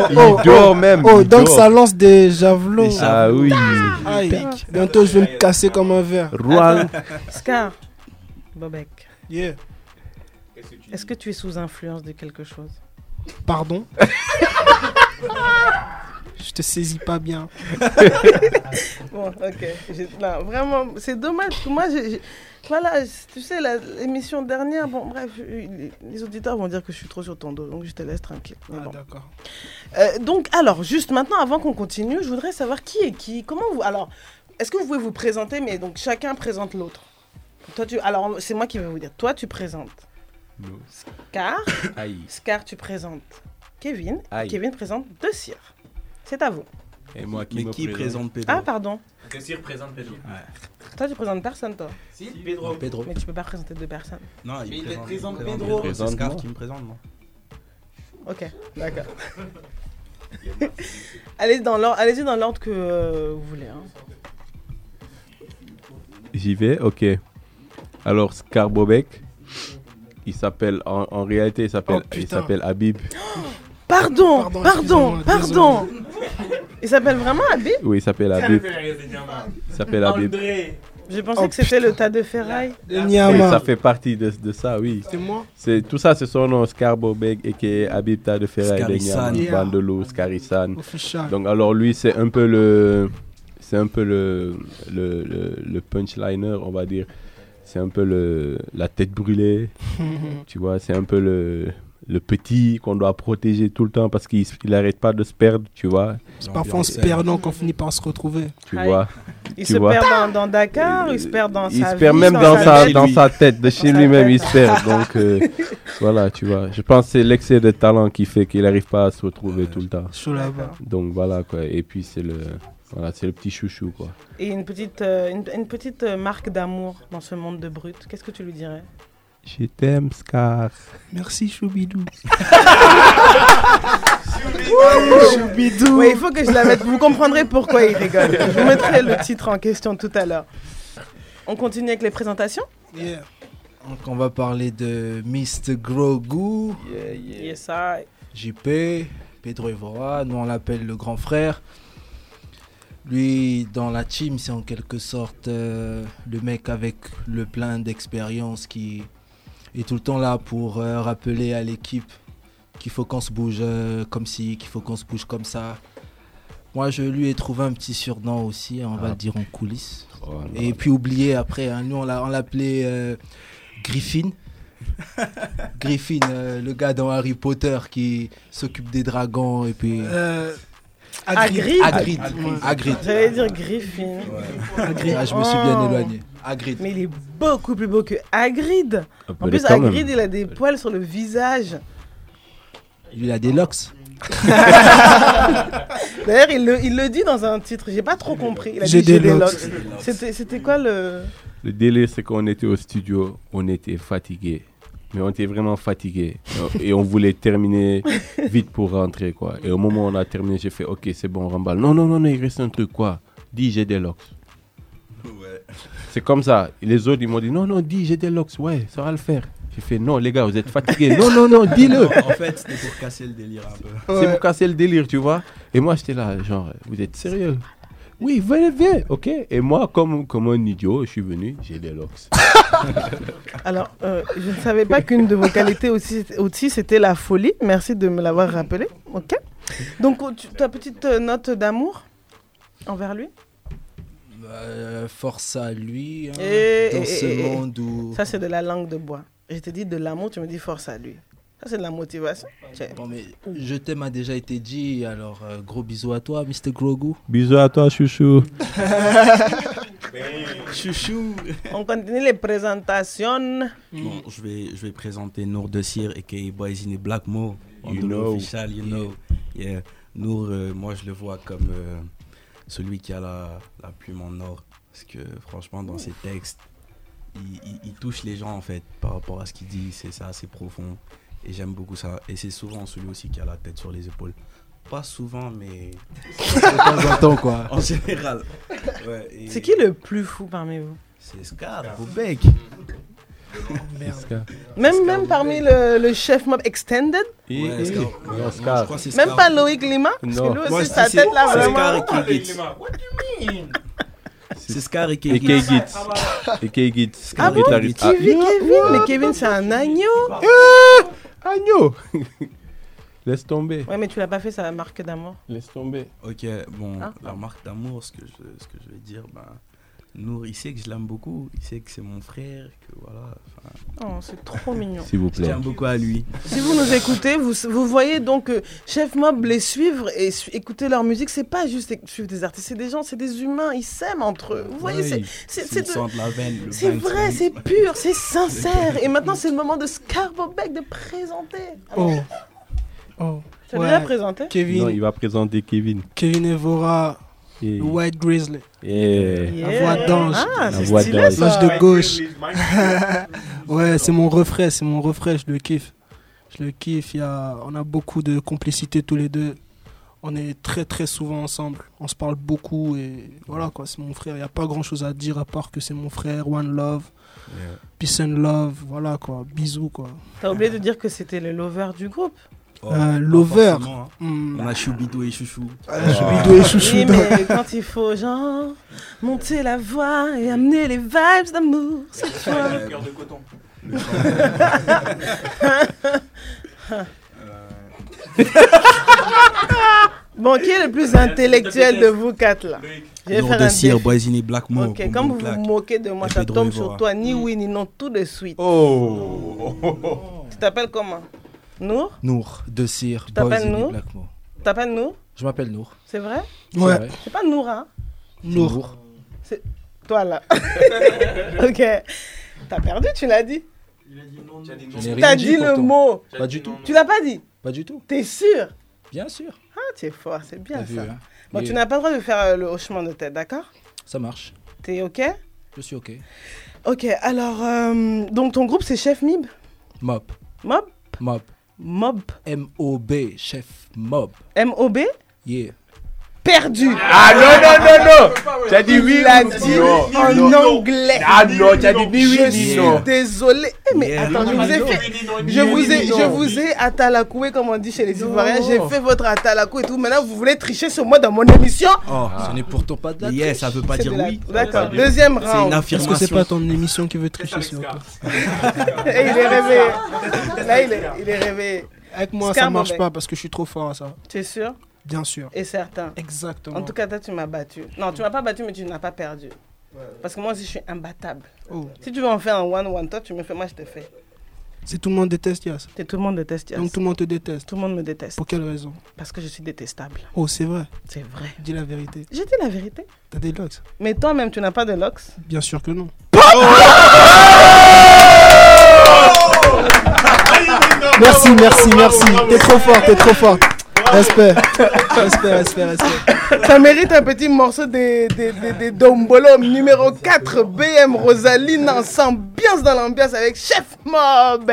Il dort même. Oh, donc ça lance des javelots. Ah oui. Aïe. Bientôt, je vais me casser comme un verre. Rouen. Scar, Bobek, Yeah. est-ce que tu es sous influence de quelque chose? Pardon? *laughs* Je te saisis pas bien. *laughs* Bon, ok. Non, vraiment, c'est dommage. que Moi, voilà, tu sais, l'émission dernière, bon, bref, les, auditeurs vont dire que je suis trop sur ton dos, donc je te laisse tranquille. Mais Ah, bon. d'accord. Euh, donc, alors, juste maintenant, avant qu'on continue, je voudrais savoir qui est qui. Comment vous. Alors, est-ce que vous pouvez vous présenter, mais donc chacun présente l'autre Toi, tu. Alors, c'est moi qui vais vous dire. Toi, tu présentes Non. Scar. *coughs* Aïe. Scar, tu présentes Kevin. Aïe. Kevin présente De Cire. C'est à vous. Et moi qui Mais qui présente Pedro Ah, pardon. Désir présente Pedro. Toi, tu présentes personne, toi. Si, Pedro. Pedro. Mais tu peux pas présenter deux personnes. Non, Mais il il présente, il présente Pedro. C'est Scar moi. qui me présente, moi. Ok, d'accord. *laughs* allez dans l'ordre, allez-y dans l'ordre que euh, vous voulez. hein. J'y vais, ok. Alors, Scarbobek, il s'appelle, en, en réalité, il s'appelle, Oh, il s'appelle Habib. Pardon, Pardon, pardon. Il s'appelle vraiment Habib? Oui, il s'appelle Habib. Il s'appelle Habib. Pensé Oh, que c'était le tas de ferraille. Le Oui, Nyama. ça fait partie de, de ça, oui. C'est moi? C'est tout ça, c'est son nom, Scarbobeg, et qui est Habib Ta de Ferraille, Scarissan. Denyam, Yeah. Bandelo, Scarissan. Donc, alors, lui, c'est un peu le. C'est un peu le, le, le, le punchliner, on va dire. C'est un peu le, la tête brûlée. *laughs* Tu vois, c'est un peu le, le petit qu'on doit protéger tout le temps parce qu'il n'arrête pas de se perdre, tu vois. C'est parfois en se perdant qu'on finit par se retrouver. Tu Aïe. vois. Il Tu se vois. perd dans, dans Dakar, il se perd dans Il sa se perd vie, même dans, sa sa, tête. dans sa tête, de chez lui-même, il se perd. Donc, euh, *laughs* voilà, tu vois. Je pense que c'est l'excès de talent qui fait qu'il n'arrive pas à se retrouver tout le temps. Donc, voilà, quoi. Et puis, c'est le, voilà, c'est le petit chouchou, quoi. Et une petite, euh, une, une petite marque d'amour dans ce monde de brut. Qu'est-ce que tu lui dirais? Je t'aime, Scar. Merci Choubidou. Ouais, il faut que je la mette. Vous comprendrez pourquoi il rigole. Je vous mettrai le titre en question tout à l'heure. On continue avec les présentations? Yeah. Donc on va parler de Mr. Grogu, Yes, I. JP, Pedro Evora, nous on l'appelle le grand frère. Lui, dans la team, c'est en quelque sorte euh, le mec avec le plein d'expérience qui est tout le temps là pour euh, rappeler à l'équipe qu'il faut qu'on se bouge euh, comme ci, qu'il faut qu'on se bouge comme ça. Moi, je lui ai trouvé un petit surnom aussi, on va Ah. le dire en coulisses. Oh, non. Et puis oublié après, hein, nous on l'a- on l'appelait euh, Griffin. *laughs* Griffin, euh, le gars dans Harry Potter qui s'occupe des dragons et puis... Euh, Hagrid. Hagrid. Ouais. Hagrid. J'allais dire Griffin. Ah, je me suis bien Oh. éloigné. Hagrid. Mais il est beaucoup plus beau que Hagrid. En plus. Hagrid, il a des poils sur le visage. Il a des locks. *laughs* D'ailleurs, il le, il le dit dans un titre. J'ai pas trop compris. Il a J'ai dit, des locks. C'était c'était quoi le? Le délire, c'est qu'on était au studio, on était fatigué. Mais on était vraiment fatigué. Et on voulait terminer *laughs* vite pour rentrer, quoi. Et au moment où on a terminé, j'ai fait, ok, c'est bon, on remballe. Non, non, non, non, il reste un truc, quoi. Dis, j'ai des locks. C'est comme ça. Les autres, ils m'ont dit, non, non, dis, j'ai des locks, ouais, ça va le faire. J'ai fait, non, les gars, vous êtes fatigués. non, non, non, dis-le. En fait, c'était pour casser le délire un peu. C'est pour casser le délire, tu vois. Et moi, j'étais là, genre, vous êtes sérieux? Oui, venez, viens, ok. Et moi, comme, comme un idiot, je suis venu, j'ai des locks. *laughs* Alors, euh, je ne savais pas qu'une de vos qualités aussi, aussi c'était la folie. Merci de me l'avoir rappelé. Ok. Donc, tu- ta petite note d'amour envers lui? Euh, force à lui. hein, Et- dans et- ce et- et- monde où... Ça, c'est de la langue de bois. Je t'ai dit de l'amour, tu me dis force à lui. Ça, c'est de la motivation. Bon, mais je t'aime a déjà été dit, alors euh, gros bisous à toi, Mr. Grogu. Bisous à toi, chouchou. *laughs* Chouchou. On continue les présentations. Bon, je vais, je vais présenter Nour Dessir et K Boys in Blackmo. You know. Official, you know. Yeah. Nour, euh, moi je le vois comme euh, celui qui a la, la plume en or. Parce que franchement, dans ses textes, il, il- il touche les gens en fait par rapport à ce qu'il dit. C'est ça, assez profond. Et j'aime beaucoup ça. Et c'est souvent celui aussi qui a la tête sur les épaules. Pas souvent, mais. *laughs* De temps en temps, quoi. *laughs* En général. Ouais, et- C'est qui le plus fou parmi vous? C'est Scar, Bobek. Merde. Même, même parmi le, le chef mob extended? Et- Ouais, et- Scar. non, Scar. je crois que c'est Même Scar. pas Loïc Lima? Parce Non. que lui aussi, sa tête c'est- là, c'est vraiment. Scar et K Gitz. C'est Scar et K Et Gitz. K Gitz. Et K Gitz. Ah bon? Guitariste. Qui vit Kevin Mais Kevin, c'est un agneau Agneau *laughs* Laisse tomber. Ouais, mais tu l'as pas fait, ça marque d'amour. Laisse tomber. Ok, bon, Hein? la marque d'amour, ce, que je, ce que je vais dire, ben, Nour, il sait que je l'aime beaucoup, il sait que c'est mon frère, que voilà. enfin, Oh, c'est trop mignon. S'il vous Je plaît. tiens beaucoup à lui. Si vous nous écoutez, vous, vous voyez donc euh, Chef Mob les suivre et su- écouter leur musique, c'est pas juste suivre des artistes, c'est des gens, c'est des humains, ils s'aiment entre eux. Vous voyez, c'est- Ouais, c'est ils c'est de- sentent la veine, le c'est vrai, c'est- pur, c'est sincère. Et maintenant, c'est le moment de Scarbobek de présenter. Oh. Oh. Tu as déjà présenté? Kevin, Non, il va présenter Kevin. Kevin Evora, Et- White Grizzly. Yeah. La voix d'ange. Ah, La c'est voix stylé d'ange. de gauche. *laughs* ouais, c'est mon refrain, c'est mon refrain, je le kiffe. Je le kiffe, il y a, on a beaucoup de complicité tous les deux. On est très très souvent ensemble, on se parle beaucoup et voilà quoi, c'est mon frère. Il n'y a pas grand chose à dire à part que c'est mon frère, one love, Yeah. peace and love, voilà quoi, bisous quoi. T'as oublié de dire que c'était le lover du groupe. Euh, Lover. hein. Hmm. On a Choubidou et Chouchou. Euh, Choubidou et Chouchou. Oui, mais quand il faut, genre, monter la voix et amener les vibes d'amour, c'est toi. Le cœur de coton. Bon, qui est le plus intellectuel de vous quatre là? Je vais faire un in Blackmo. Ok, quand vous vous moquez de moi, Et ça Pedro tombe Evora. sur toi, ni oui ni non, tout de suite. Oh Tu t'appelles comment? Nour? Nour, de Cire, Tu t'appelles Nour? Tu t'appelles Nour? Je m'appelle Nour. C'est vrai? Ouais. C'est pas Nour, hein? Nour. C'est toi là. *laughs* ok. T'as perdu, tu l'as dit Je n'ai rien T'as dit le mot. Pas du tout. Tu l'as pas dit Pas du tout. T'es sûr? Bien sûr. Ah, tu es fort, c'est bien vu, ça. hein. Bon, Et tu n'as pas le droit de faire euh, le hochement de tête, d'accord? Ça marche. T'es ok? Je suis ok. Ok, alors, euh, donc ton groupe c'est Chef Mib? Mob. Mob Mob. Mob. M-O-B. Chef Mob. M-O-B Yeah. Perdu Ah non, non, non, non Tu as dit oui Il a dit non en Non, anglais. Ah non, tu as dit ni oui Je ni suis non. désolé. Eh, mais Yeah. attends, je vous ai fait. Je vous ai, non. je vous ai atalakoué, comme on dit chez les. Ivoiriens. J'ai fait votre atalakou et tout. Maintenant, vous voulez tricher sur moi dans mon émission? Oh, Ce n'est pourtant pas de la triche. ça veut pas dire oui. D'accord, deuxième C'est une round. Est-ce que c'est pas ton émission qui veut tricher sur toi? *laughs* Et il est réveillé. Là, il est, il est réveillé. Avec moi, ça marche Bobek. pas parce que je suis trop fort à ça. Tu es sûr? Bien sûr. Et certain. Exactement. En tout cas, toi, tu m'as battu. Non, tu m'as pas battu, mais tu n'as pas perdu. Parce que moi aussi, je suis imbattable. Oh. Si tu veux en faire un one-one, toi, tu me fais, moi, je te fais. C'est tout le monde déteste Yas. Et tout le monde déteste Yas. Donc tout le monde te déteste. Tout le monde me déteste. Pour quelle raison? Parce que je suis détestable. Oh, c'est vrai. C'est vrai. Dis la vérité. J'ai dit la vérité. T'as des locks? Mais toi-même, tu n'as pas de locks? Bien sûr que non. Merci, merci, merci. T'es trop fort, t'es trop fort. Respect. Respect, respect. Ça mérite un petit morceau de, de, de, de Dombolo numéro 4 BM Rosaline en ambiance dans l'ambiance avec Chef Mob.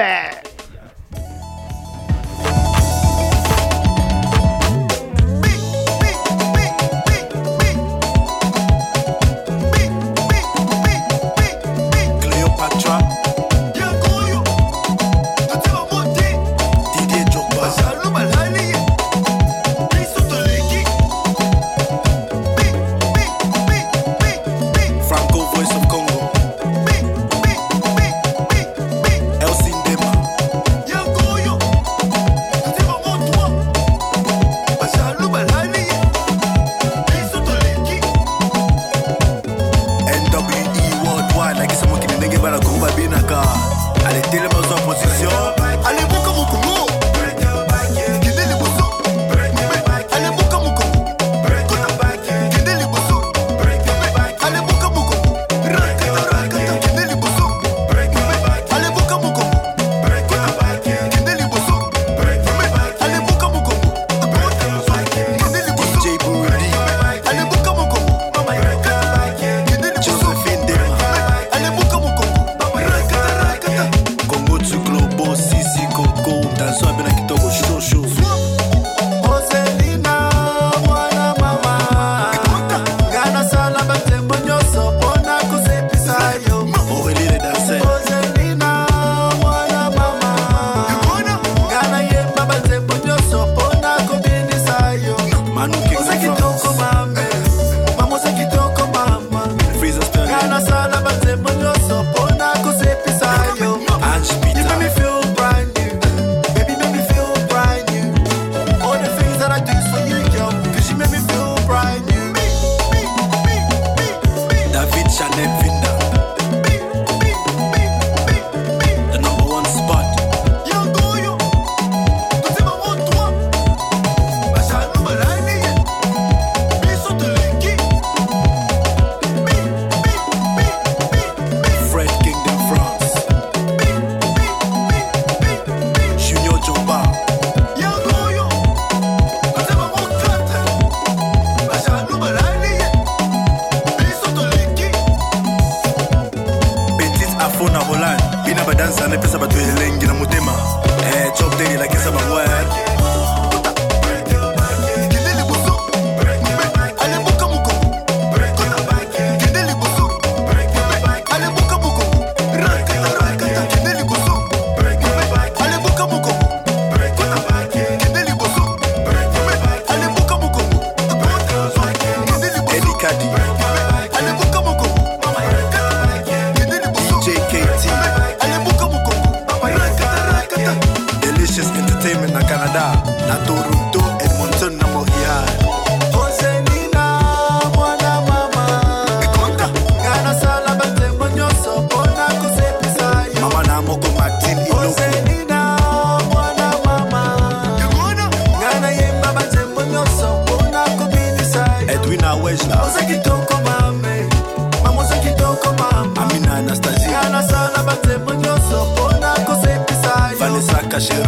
Yo Vanessa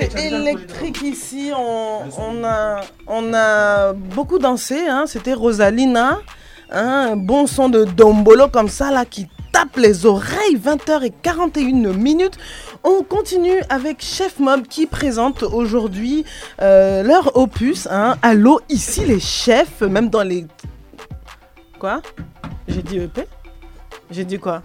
donc l'ambiance est électrique ici. On, on a, on a beaucoup dansé. Hein. C'était Rosalina. hein, Un bon son de Dombolo comme ça là qui tape les oreilles. 20h41 minutes. On continue avec Chef Mob qui présente aujourd'hui euh, leur opus. Hein. Allô, ici les chefs, même dans les... Quoi? J'ai dit EP J'ai dit quoi?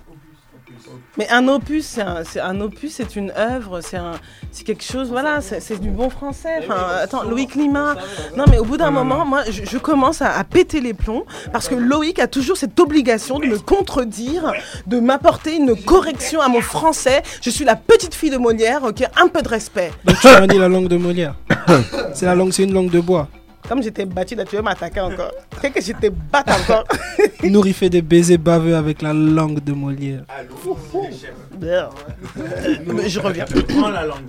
Mais un opus, c'est un, opus, c'est une œuvre, c'est quelque chose, voilà, c'est du bon français. Enfin, attends, Loïc Lima. Non, mais au bout d'un moment, moi, je, je commence à, à péter les plombs parce que Loïc a toujours cette obligation de me contredire, de m'apporter une correction à mon français. Je suis la petite fille de Molière, ok, un peu de respect. Donc tu manies la langue de Molière. *coughs* c'est la langue, c'est une langue de bois. Comme j'étais battue, là, tu veux m'attaquer encore. Qu'est-ce que je te batte encore? *laughs* Nourri fait des baisers baveux avec la langue de Molière. Mais je reviens. Prends la langue.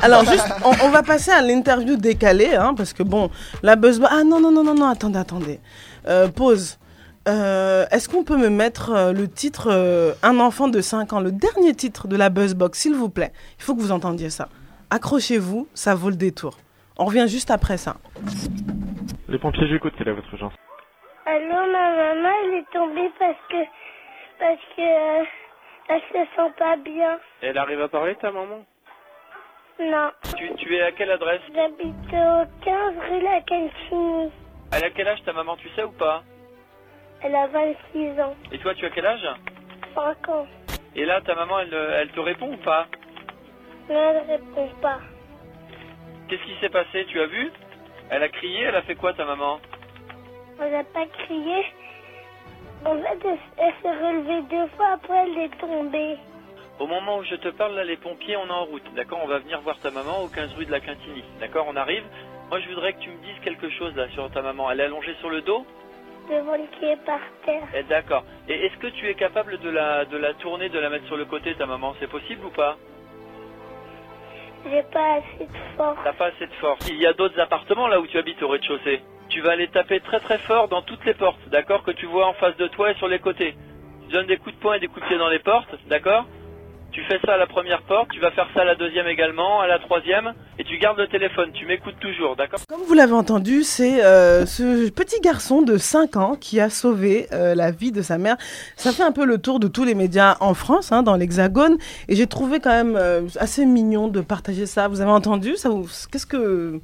Alors juste, on, on va passer à l'interview décalée, hein, parce que bon, la buzz... Ah non, non, non, non, non, attendez, attendez. Euh, pause. Euh, Est-ce qu'on peut me mettre euh, le titre euh, Un enfant de 5 ans, le dernier titre de la Buzzbox, s'il vous plaît? Il faut que vous entendiez ça. Accrochez-vous, ça vaut le détour. On revient juste après ça. Les pompiers, j'écoute, quelle est votre urgence Allô, ma maman, elle est tombée parce que. parce que. euh, elle se sent pas bien. Elle arrive à parler, ta maman? Non. tu, tu es à quelle adresse? J'habite au 15 rue La Cantine. Elle a quel âge ta maman, tu sais ou pas? Elle a 26 ans. Et toi, tu as quel âge? 5 ans. Et là, ta maman, elle, elle te répond ou pas? Mais elle répond pas. Qu'est-ce qui s'est passé Tu as vu? Elle a crié, elle a fait quoi ta maman? Elle n'a pas crié. En fait, elle, elle s'est relevée deux fois, après elle est tombée. Au moment où je te parle, là, les pompiers, on est en route. D'accord? On va venir voir ta maman au 15 rue de la Quintigny. D'accord? On arrive. Moi, je voudrais que tu me dises quelque chose là sur ta maman. Elle est allongée sur le dos? Devant qui est par terre. Eh, D'accord. Et est-ce que tu es capable de la, de la tourner, de la mettre sur le côté, ta maman? C'est possible ou pas? J'ai pas assez de force. T'as pas assez de force. Il y a d'autres appartements là où tu habites au rez-de-chaussée. Tu vas aller taper très très fort dans toutes les portes, d'accord Que tu vois en face de toi et sur les côtés. Tu donnes des coups de poing et des coups de pied dans les portes, d'accord Tu fais ça à la première porte, tu vas faire ça à la deuxième également, à la troisième, et tu gardes le téléphone, tu m'écoutes toujours, d'accord? Comme vous l'avez entendu, c'est euh, ce petit garçon de 5 ans qui a sauvé euh, la vie de sa mère. Ça fait un peu le tour de tous les médias en France, hein, dans l'Hexagone, et j'ai trouvé quand même euh, assez mignon de partager ça. Vous avez entendu ça vous- Qu'est-ce que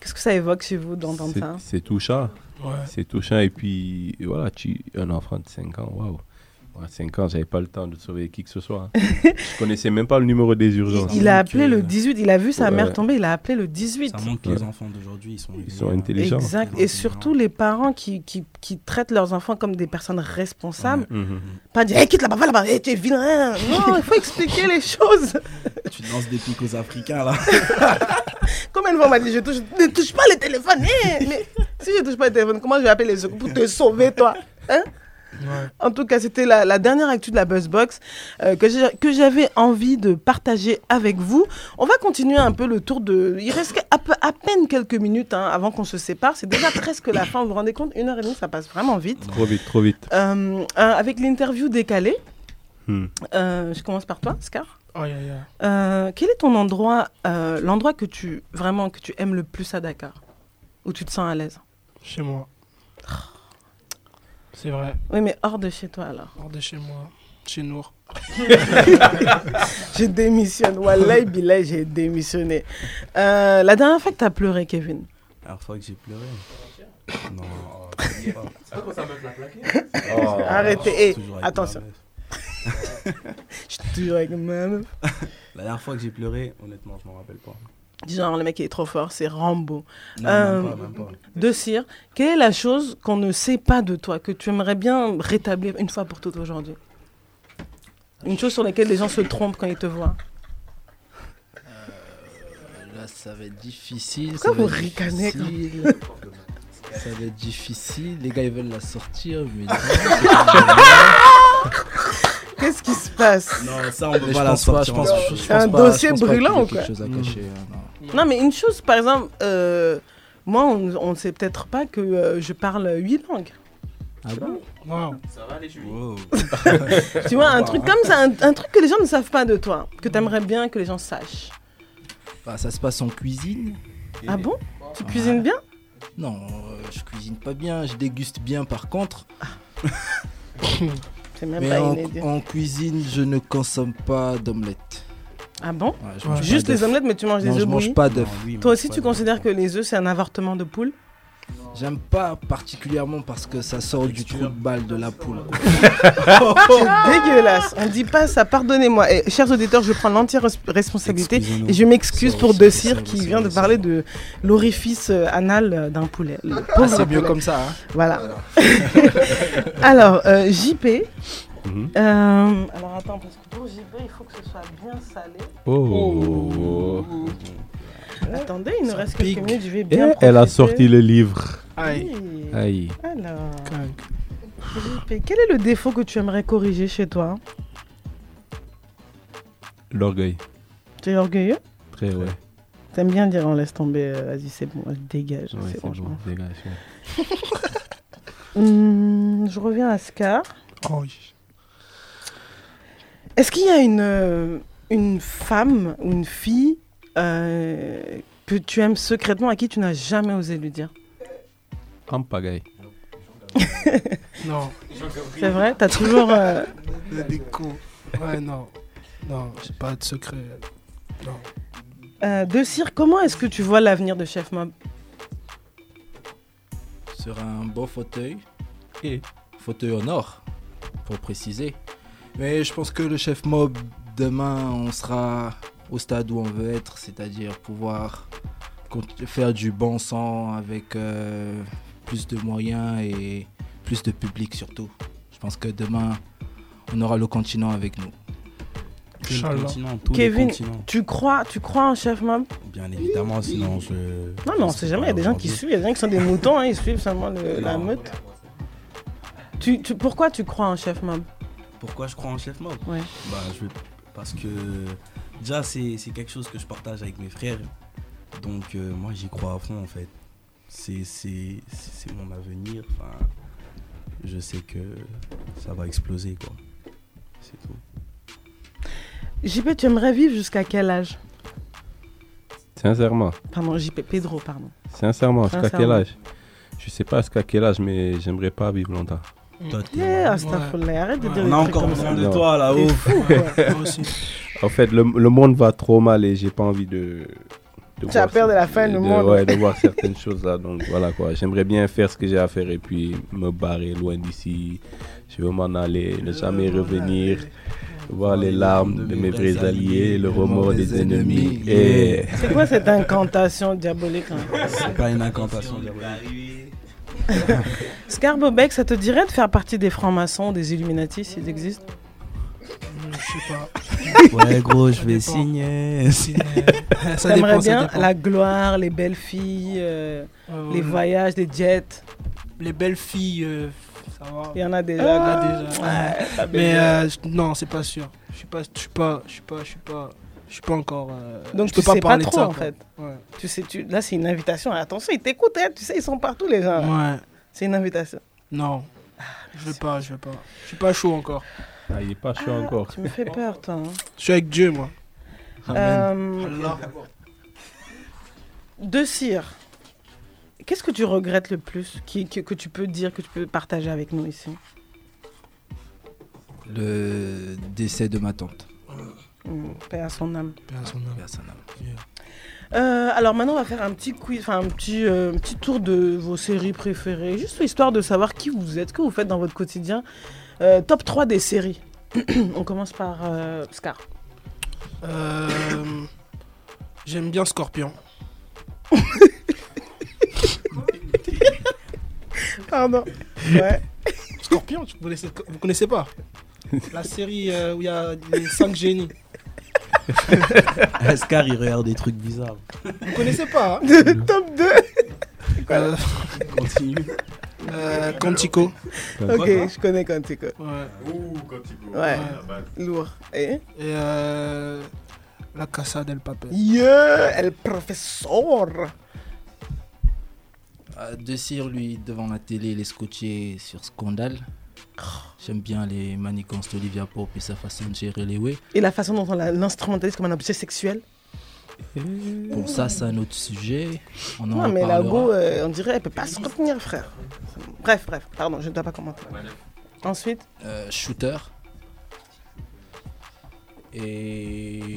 qu'est-ce que ça évoque chez vous d'entendre ça? C'est touchant. Ouais. C'est touchant. Et puis, voilà, tu, un enfant de 5 ans, waouh. À 5 ans, j'avais pas le temps de sauver qui que ce soit. hein. je connaissais même pas le numéro des urgences. Il a appelé le 18, il a vu sa Ouais. mère tomber, il a appelé le 18. Ça montre que Ouais. les enfants d'aujourd'hui, ils sont, Ils sont intelligents. Exact. Et surtout les parents qui, qui, qui traitent leurs enfants comme des personnes responsables. Mhm. Pas dire, hey, quitte là-bas, va là-bas, hey, tu es vilain. Non, il faut expliquer les choses. Tu danses des pics aux Africains, là. Combien de fois on m'a dit, je touche, ne touche pas le téléphone. eh, mais si je touche pas le téléphone, comment je vais appeler les secours pour te sauver, toi Hein? En tout cas, c'était la, la dernière actu de la Buzzbox euh, que j'avais envie de partager avec vous. On va continuer un peu le tour de... Il reste à, peu- à peine quelques minutes hein, avant qu'on se sépare. C'est déjà presque la fin. Vous vous rendez compte? Une heure et demie, ça passe vraiment vite. Trop vite, trop vite. Euh, euh, avec l'interview décalée, Hmm. euh, je commence par toi, Scar. Aïe, aïe, aïe. Euh, quel est ton endroit, euh, l'endroit que tu vraiment que tu aimes le plus à Dakar, où tu te sens à l'aise? Chez moi. C'est vrai. Oui, mais hors de chez toi alors. Hors de chez moi. Chez Nour. *laughs* je démissionne. Wallahi billah, j'ai démissionné. Euh, la dernière fois que tu as pleuré, Kevin? La dernière fois que j'ai pleuré? Non. Oh. *laughs* Arrêtez. Eh, Toujours avec attention. *laughs* Je suis toujours avec ma meuf. La dernière fois que j'ai pleuré, honnêtement, je m'en rappelle pas. Genre, le mec il est trop fort, c'est Rambo. Non, même pas, même pas. De Cire, quelle est la chose qu'on ne sait pas de toi, que tu aimerais bien rétablir une fois pour toutes aujourd'hui? Une chose sur laquelle les gens se trompent quand ils te voient. Là, ça va être difficile. Pourquoi ça va vous être ricanez difficile. Ça va être difficile. Les gars, ils veulent la sortir. Mais *laughs* Qu'est-ce qui se passe? Non, ça, on peut pas la sortir je pense- ensemble. je- je C'est un pas- dossier je pense pas brûlant ou quoi quelque chose à cacher, Mhm. hein, non. Non, mais une chose, par exemple, euh, moi, on ne sait peut-être pas que euh, je parle huit langues. Ah bon? Wow. Ça va les juifs *laughs* tu vois, un truc comme ça, un, un truc que les gens ne savent pas de toi, que tu aimerais bien que les gens sachent. Bah, ça se passe en cuisine. Ah bon? Tu cuisines bien? Non, euh, je cuisine pas bien. Je déguste bien par contre. *laughs* C'est même Mais pas en, inédit. en cuisine, je ne consomme pas d'omelettes. Ah bon Ouais, mange Juste les omelettes, mais tu manges Non, des je œufs mange bouillis pas d'œufs. Toi aussi, tu considères que les œufs, c'est un avortement de poule? J'aime pas particulièrement parce que ça sort du trou de balle de la poule. C'est *laughs* dégueulasse. On dit pas ça, pardonnez-moi. Et, chers auditeurs, je prends l'entière res- responsabilité et je m'excuse pour aussi, De ça Cire aussi, qui vient de parler de l'orifice euh, anal d'un poulet. Ah, c'est mieux poulet. comme ça, hein. Voilà. *laughs* alors, euh, JP. Mhm. euh, alors attends, parce que pour JP, il faut que ce soit bien salé. Oh. Attendez, il nous reste pique. quelques minutes, je vais Et bien elle a sorti le livre. Aïe. Aïe. Alors, JP, quel est le défaut que tu aimerais corriger chez toi? L'orgueil. Tu es orgueilleux? Très, ouais. T'aimes bien dire on laisse tomber, euh, vas-y c'est bon, dégage. Ouais, c'est bon, bon, dégage, ouais. *laughs* Hum, je reviens à Scar. Oh, oui. Est-ce qu'il y a une, euh, une femme ou une fille euh, que tu aimes secrètement à qui tu n'as jamais osé lui dire? En pagaille. *laughs* Non. C'est vrai? T'as toujours. euh, des cons. Ouais, non. Non, j'ai pas de secret. Non. euh, de Cire, comment est-ce que tu vois l'avenir de Chef Mob? Sur un beau fauteuil. Et? Fauteuil en or, pour préciser. Mais je pense que le chef mob, demain, on sera au stade où on veut être, c'est-à-dire pouvoir faire du bon sang avec euh, plus de moyens et plus de public surtout. Je pense que demain, on aura le continent avec nous. Continent, Kevin, tu crois, tu crois en Chef Mob? Bien évidemment, sinon je. Non, mais on sait jamais, il y a des gens qui suivent, il y a des gens qui sont des *laughs* moutons, hein, ils suivent seulement le- la meute. Tu, tu- pourquoi tu crois en Chef Mob? Pourquoi je crois en Chef Mob Ouais. Bah, je vais- Parce que déjà, c'est c'est quelque chose que je partage avec mes frères. Donc, euh, moi, j'y crois à fond en fait. C'est c'est- c'est mon avenir. Enfin, je sais que ça va exploser quoi. C'est tout. JP, tu aimerais vivre jusqu'à quel âge? Sincèrement. Pardon, JP, Pedro, pardon. Sincèrement, jusqu'à quel âge? Je sais pas jusqu'à quel âge, mais j'aimerais pas vivre longtemps. Yeah, astaghfirullah, arrête de dire On a trucs encore comme besoin de toi là-haut. T'es fou, quoi. *laughs* Moi aussi. En fait, le, le monde va trop mal et j'ai pas envie de. de Tu as voir peur de la fin du de- monde. Ouais, de voir certaines choses là. Donc voilà quoi. J'aimerais bien faire ce que j'ai à faire et puis me barrer loin d'ici. Je veux m'en aller, ne jamais revenir. Voir les larmes de mes vrais alliés, le remords des ennemis. Et. C'est quoi cette incantation diabolique hein? C'est pas une incantation diabolique. Scarbobek, ça te dirait de faire partie des francs-maçons des Illuminati s'ils existent Je sais pas. Ouais, gros, je vais dépend. signer. Ça bien dépend. la gloire, les belles filles, euh, Ouais, les ouais. voyages, les jets. Les belles filles, euh, ça va. Il y en a déjà. Il y en a Ah, déjà. ouais, Mais euh, non, c'est pas sûr. Je suis pas, je suis pas, je suis pas, je suis pas, je suis pas encore. euh, Donc je tu peux pas sais pas parler trop de ça, en fait. Ouais. Tu sais, tu... Là c'est une invitation. Attention, ils t'écoutent, hein. tu sais, ils sont partout les gens. Ouais. C'est une invitation. Non, je veux pas, je veux pas. Je suis pas chaud encore. Ah, il est pas chaud encore. Tu me fais *laughs* peur, toi. hein. Je suis avec Dieu, moi. Euh, De cire, qu'est-ce que tu regrettes le plus qui, que, que tu peux dire, que tu peux partager avec nous ici? Le décès de ma tante. Paix à son âme. Paix à son âme. Paix à son âme. Euh, alors maintenant, on va faire un petit quiz, enfin un petit, euh, un petit tour de vos séries préférées, juste histoire de savoir qui vous êtes, que vous faites dans votre quotidien. Euh, top 3 des séries. *clears throat* on commence par euh, Scar. Euh, J'aime bien Scorpion. *laughs* Pardon. Ouais. Scorpion, vous connaissez, vous connaissez pas? La série euh, où il y a les 5 génies. *laughs* Ascar, il regarde des trucs bizarres. Vous connaissez pas hein Top 2 Euh, Continue. euh, Quantico. Ok, je connais Quantico. Ouais. Ouh, Quantico. Ouais, Ouais. lourd. Et? Et euh, La Casa del Papel. Yeah, el professeur Euh, De Cire, lui, devant la télé, il est scotché sur Scandale. J'aime bien les manigances d'Olivia Pope et sa façon de gérer les way. Et la façon dont on l'instrumentalise comme un objet sexuel. Bon, ça, c'est un autre sujet. On en Non, mais la go, euh, on dirait, elle peut pas se retenir, frère. Bref, bref, pardon, je ne dois pas commenter. Ensuite, Euh, shooter. Et.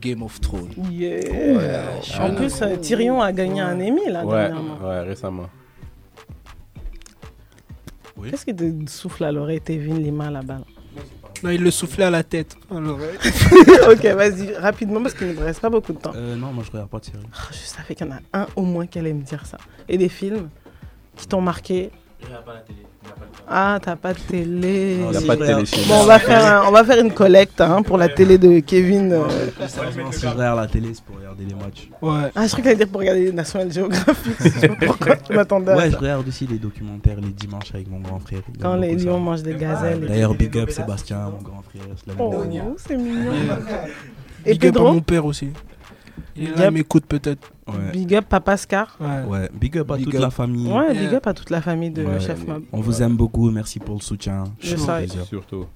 Game of Thrones. yeah. Ouais, en plus, euh, Tyrion a gagné un Emmy là Ouais, dernièrement. ouais, récemment. Qu'est-ce qui te souffle à l'oreille, Tevin Lima là-bas là? Non, il le soufflait à la tête. Alors, *laughs* Ok, vas-y, rapidement parce qu'il ne me reste pas beaucoup de temps. Euh, non, moi je regarde pas de série. Ah, je savais qu'il y en a un au moins qui allait me dire ça. Et des films qui t'ont marqué? Je regarde pas la télé. Ah, t'as pas de télé. Il y a pas de télé chez Bon, on va faire, un- on va faire une collecte hein, pour la télé de Kevin. euh. Sérieusement, si je regarde la télé, c'est pour regarder les matchs. Ouais. Ah, je crois qu'elle allait dire pour regarder National Geographic. je sais pas *laughs* pourquoi je m'attendais à Ouais, je ça. regarde aussi les documentaires les dimanches avec mon grand frère. Il Quand aime les beaucoup ça. lions mangent des gazelles. et D'ailleurs, big up Sébastien, mon grand frère. Oh, c'est mignon. Et Et Big up à Pedro mon père aussi. Il là, m'écoute peut-être. Ouais. Big up Papa Scar. Ouais. Ouais, big up à Big toute up. la famille. Ouais, big Yeah. up à toute la famille de Ouais. Chef Mob. On vous aime beaucoup, merci pour le soutien. Je. Surtout.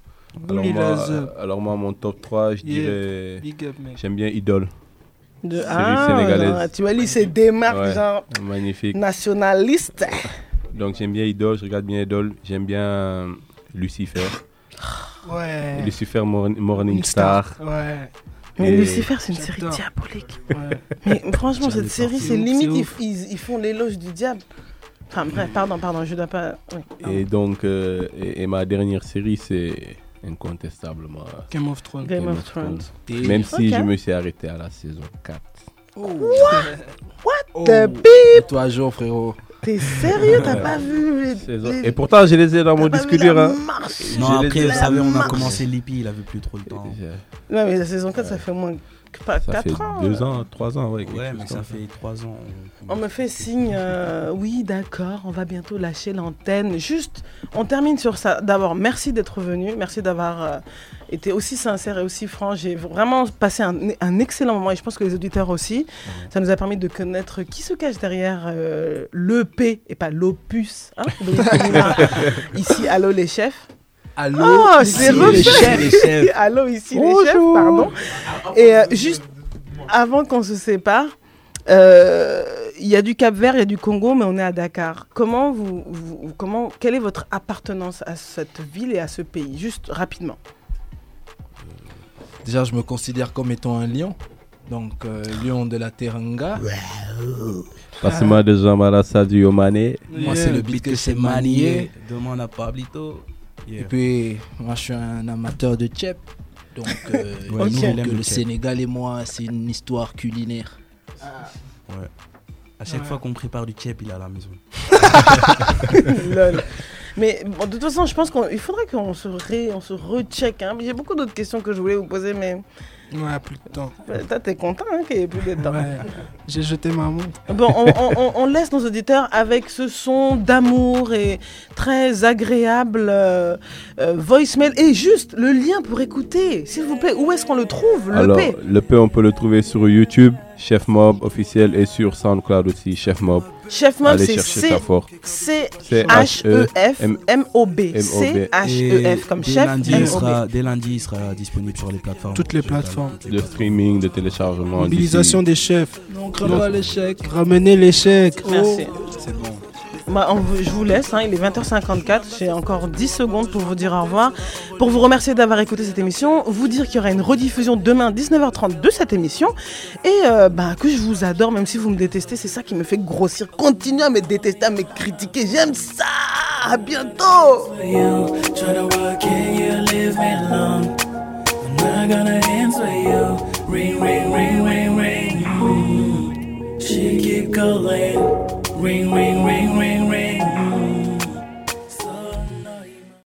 Alors moi, alors moi, mon top 3, je Yeah. dirais... Big up, mec. J'aime bien Idol. De... Série Ah, sénégalaise. genre, tu vois, lui, c'est des marques Ouais, genre Magnifique. nationalistes. Donc j'aime bien Idol, je regarde bien Idol. J'aime bien euh, Lucifer. Ouais. Lucifer Morn- Morning. Star. Ouais. Mais Lucifer, c'est une série diabolique. Ouais. Mais franchement, cette série, c'est limite, ils, ils- ils font l'éloge du diable. Enfin bref, pardon, pardon, je dois pas. oui, pardon. Et donc, euh, et, et ma dernière série, c'est incontestablement Game of Thrones. Game of Thrones. Même si je me suis arrêté à la saison 4. Oh. *laughs* The beep? Et toi, jour, frérot. T'es sérieux T'as pas vu les- Et pourtant, je les ai dans mon disque dur. Hein. Non, Je après, vous savez, on a commencé l'IPI, il avait plus trop le temps. Non, mais la saison 4, ça fait moins que pas Ça 4 fait ans. deux euh. ans, trois ans, ouais. Ouais, mais ça fait trois ans. On me fait signe, euh, oui, d'accord, on va bientôt lâcher l'antenne. Juste, on termine sur ça. D'abord, merci d'être venu, merci d'avoir euh, été aussi sincère et aussi franc. J'ai vraiment passé un, un excellent moment et je pense que les auditeurs aussi. Ça nous a permis de connaître qui se cache derrière euh, l'EP et pas l'opus. Hein. *laughs* Ici, allô les chefs. Allô, Oh, ici c'est les chefs, les chefs. *laughs* Allô, ici les chefs, pardon. Et euh, juste avant qu'on se sépare, euh, il y a du Cap Vert, il y a du Congo, mais on est à Dakar. Comment vous, vous- comment, quelle est votre appartenance à cette ville et à ce pays? Juste rapidement. Déjà, je me considère comme étant un lion. Donc, euh, lion de la Teranga. Passement de Jean Mara Sadio Mané. Moi, c'est le beat que c'est manié. Demande à Pablito. Et puis, moi, je suis un amateur de Tchèp. Donc, euh, *laughs* Ouais, nous, que le. Sénégal et moi, c'est une histoire culinaire. Ouais. À chaque Ouais. fois qu'on prépare du chip, il est à la maison. *laughs* *laughs* Mais bon, de toute façon, je pense qu'il faudrait qu'on se, ré, on se recheck. Hein. J'ai beaucoup d'autres questions que je voulais vous poser, mais Ouais, plus de temps. euh, toi, t'es content hein, qu'il n'y ait plus de temps. Ouais, j'ai jeté ma montre. Bon, on, on- on- on laisse nos auditeurs avec ce son d'amour et très agréable euh, euh, voicemail. Et juste le lien pour écouter, s'il vous plaît, où est-ce qu'on le trouve Le Alors, P le P, on peut le trouver sur YouTube, Chef Mob officiel, et sur SoundCloud aussi, Chef Mob. Chef Mob, c'est chercher C- ça fort. C-H-E-F comme chef. dès lundi, il sera disponible sur les plateformes. Toutes les plateformes. De streaming, de téléchargement. Mobilisation des chefs. Pas l'échec. Ramenez l'échec. Merci. C'est bon. Bah, je vous laisse, hein, il est 20h54, j'ai encore 10 secondes pour vous dire au revoir. Pour vous remercier d'avoir écouté cette émission, vous dire qu'il y aura une rediffusion demain 19h30 de cette émission et euh, bah, que je vous adore, même si vous me détestez, c'est ça qui me fait grossir. Continuez à me détester, à me critiquer, j'aime ça À bientôt She keep calling. Ring, ring, ring, ring, ring.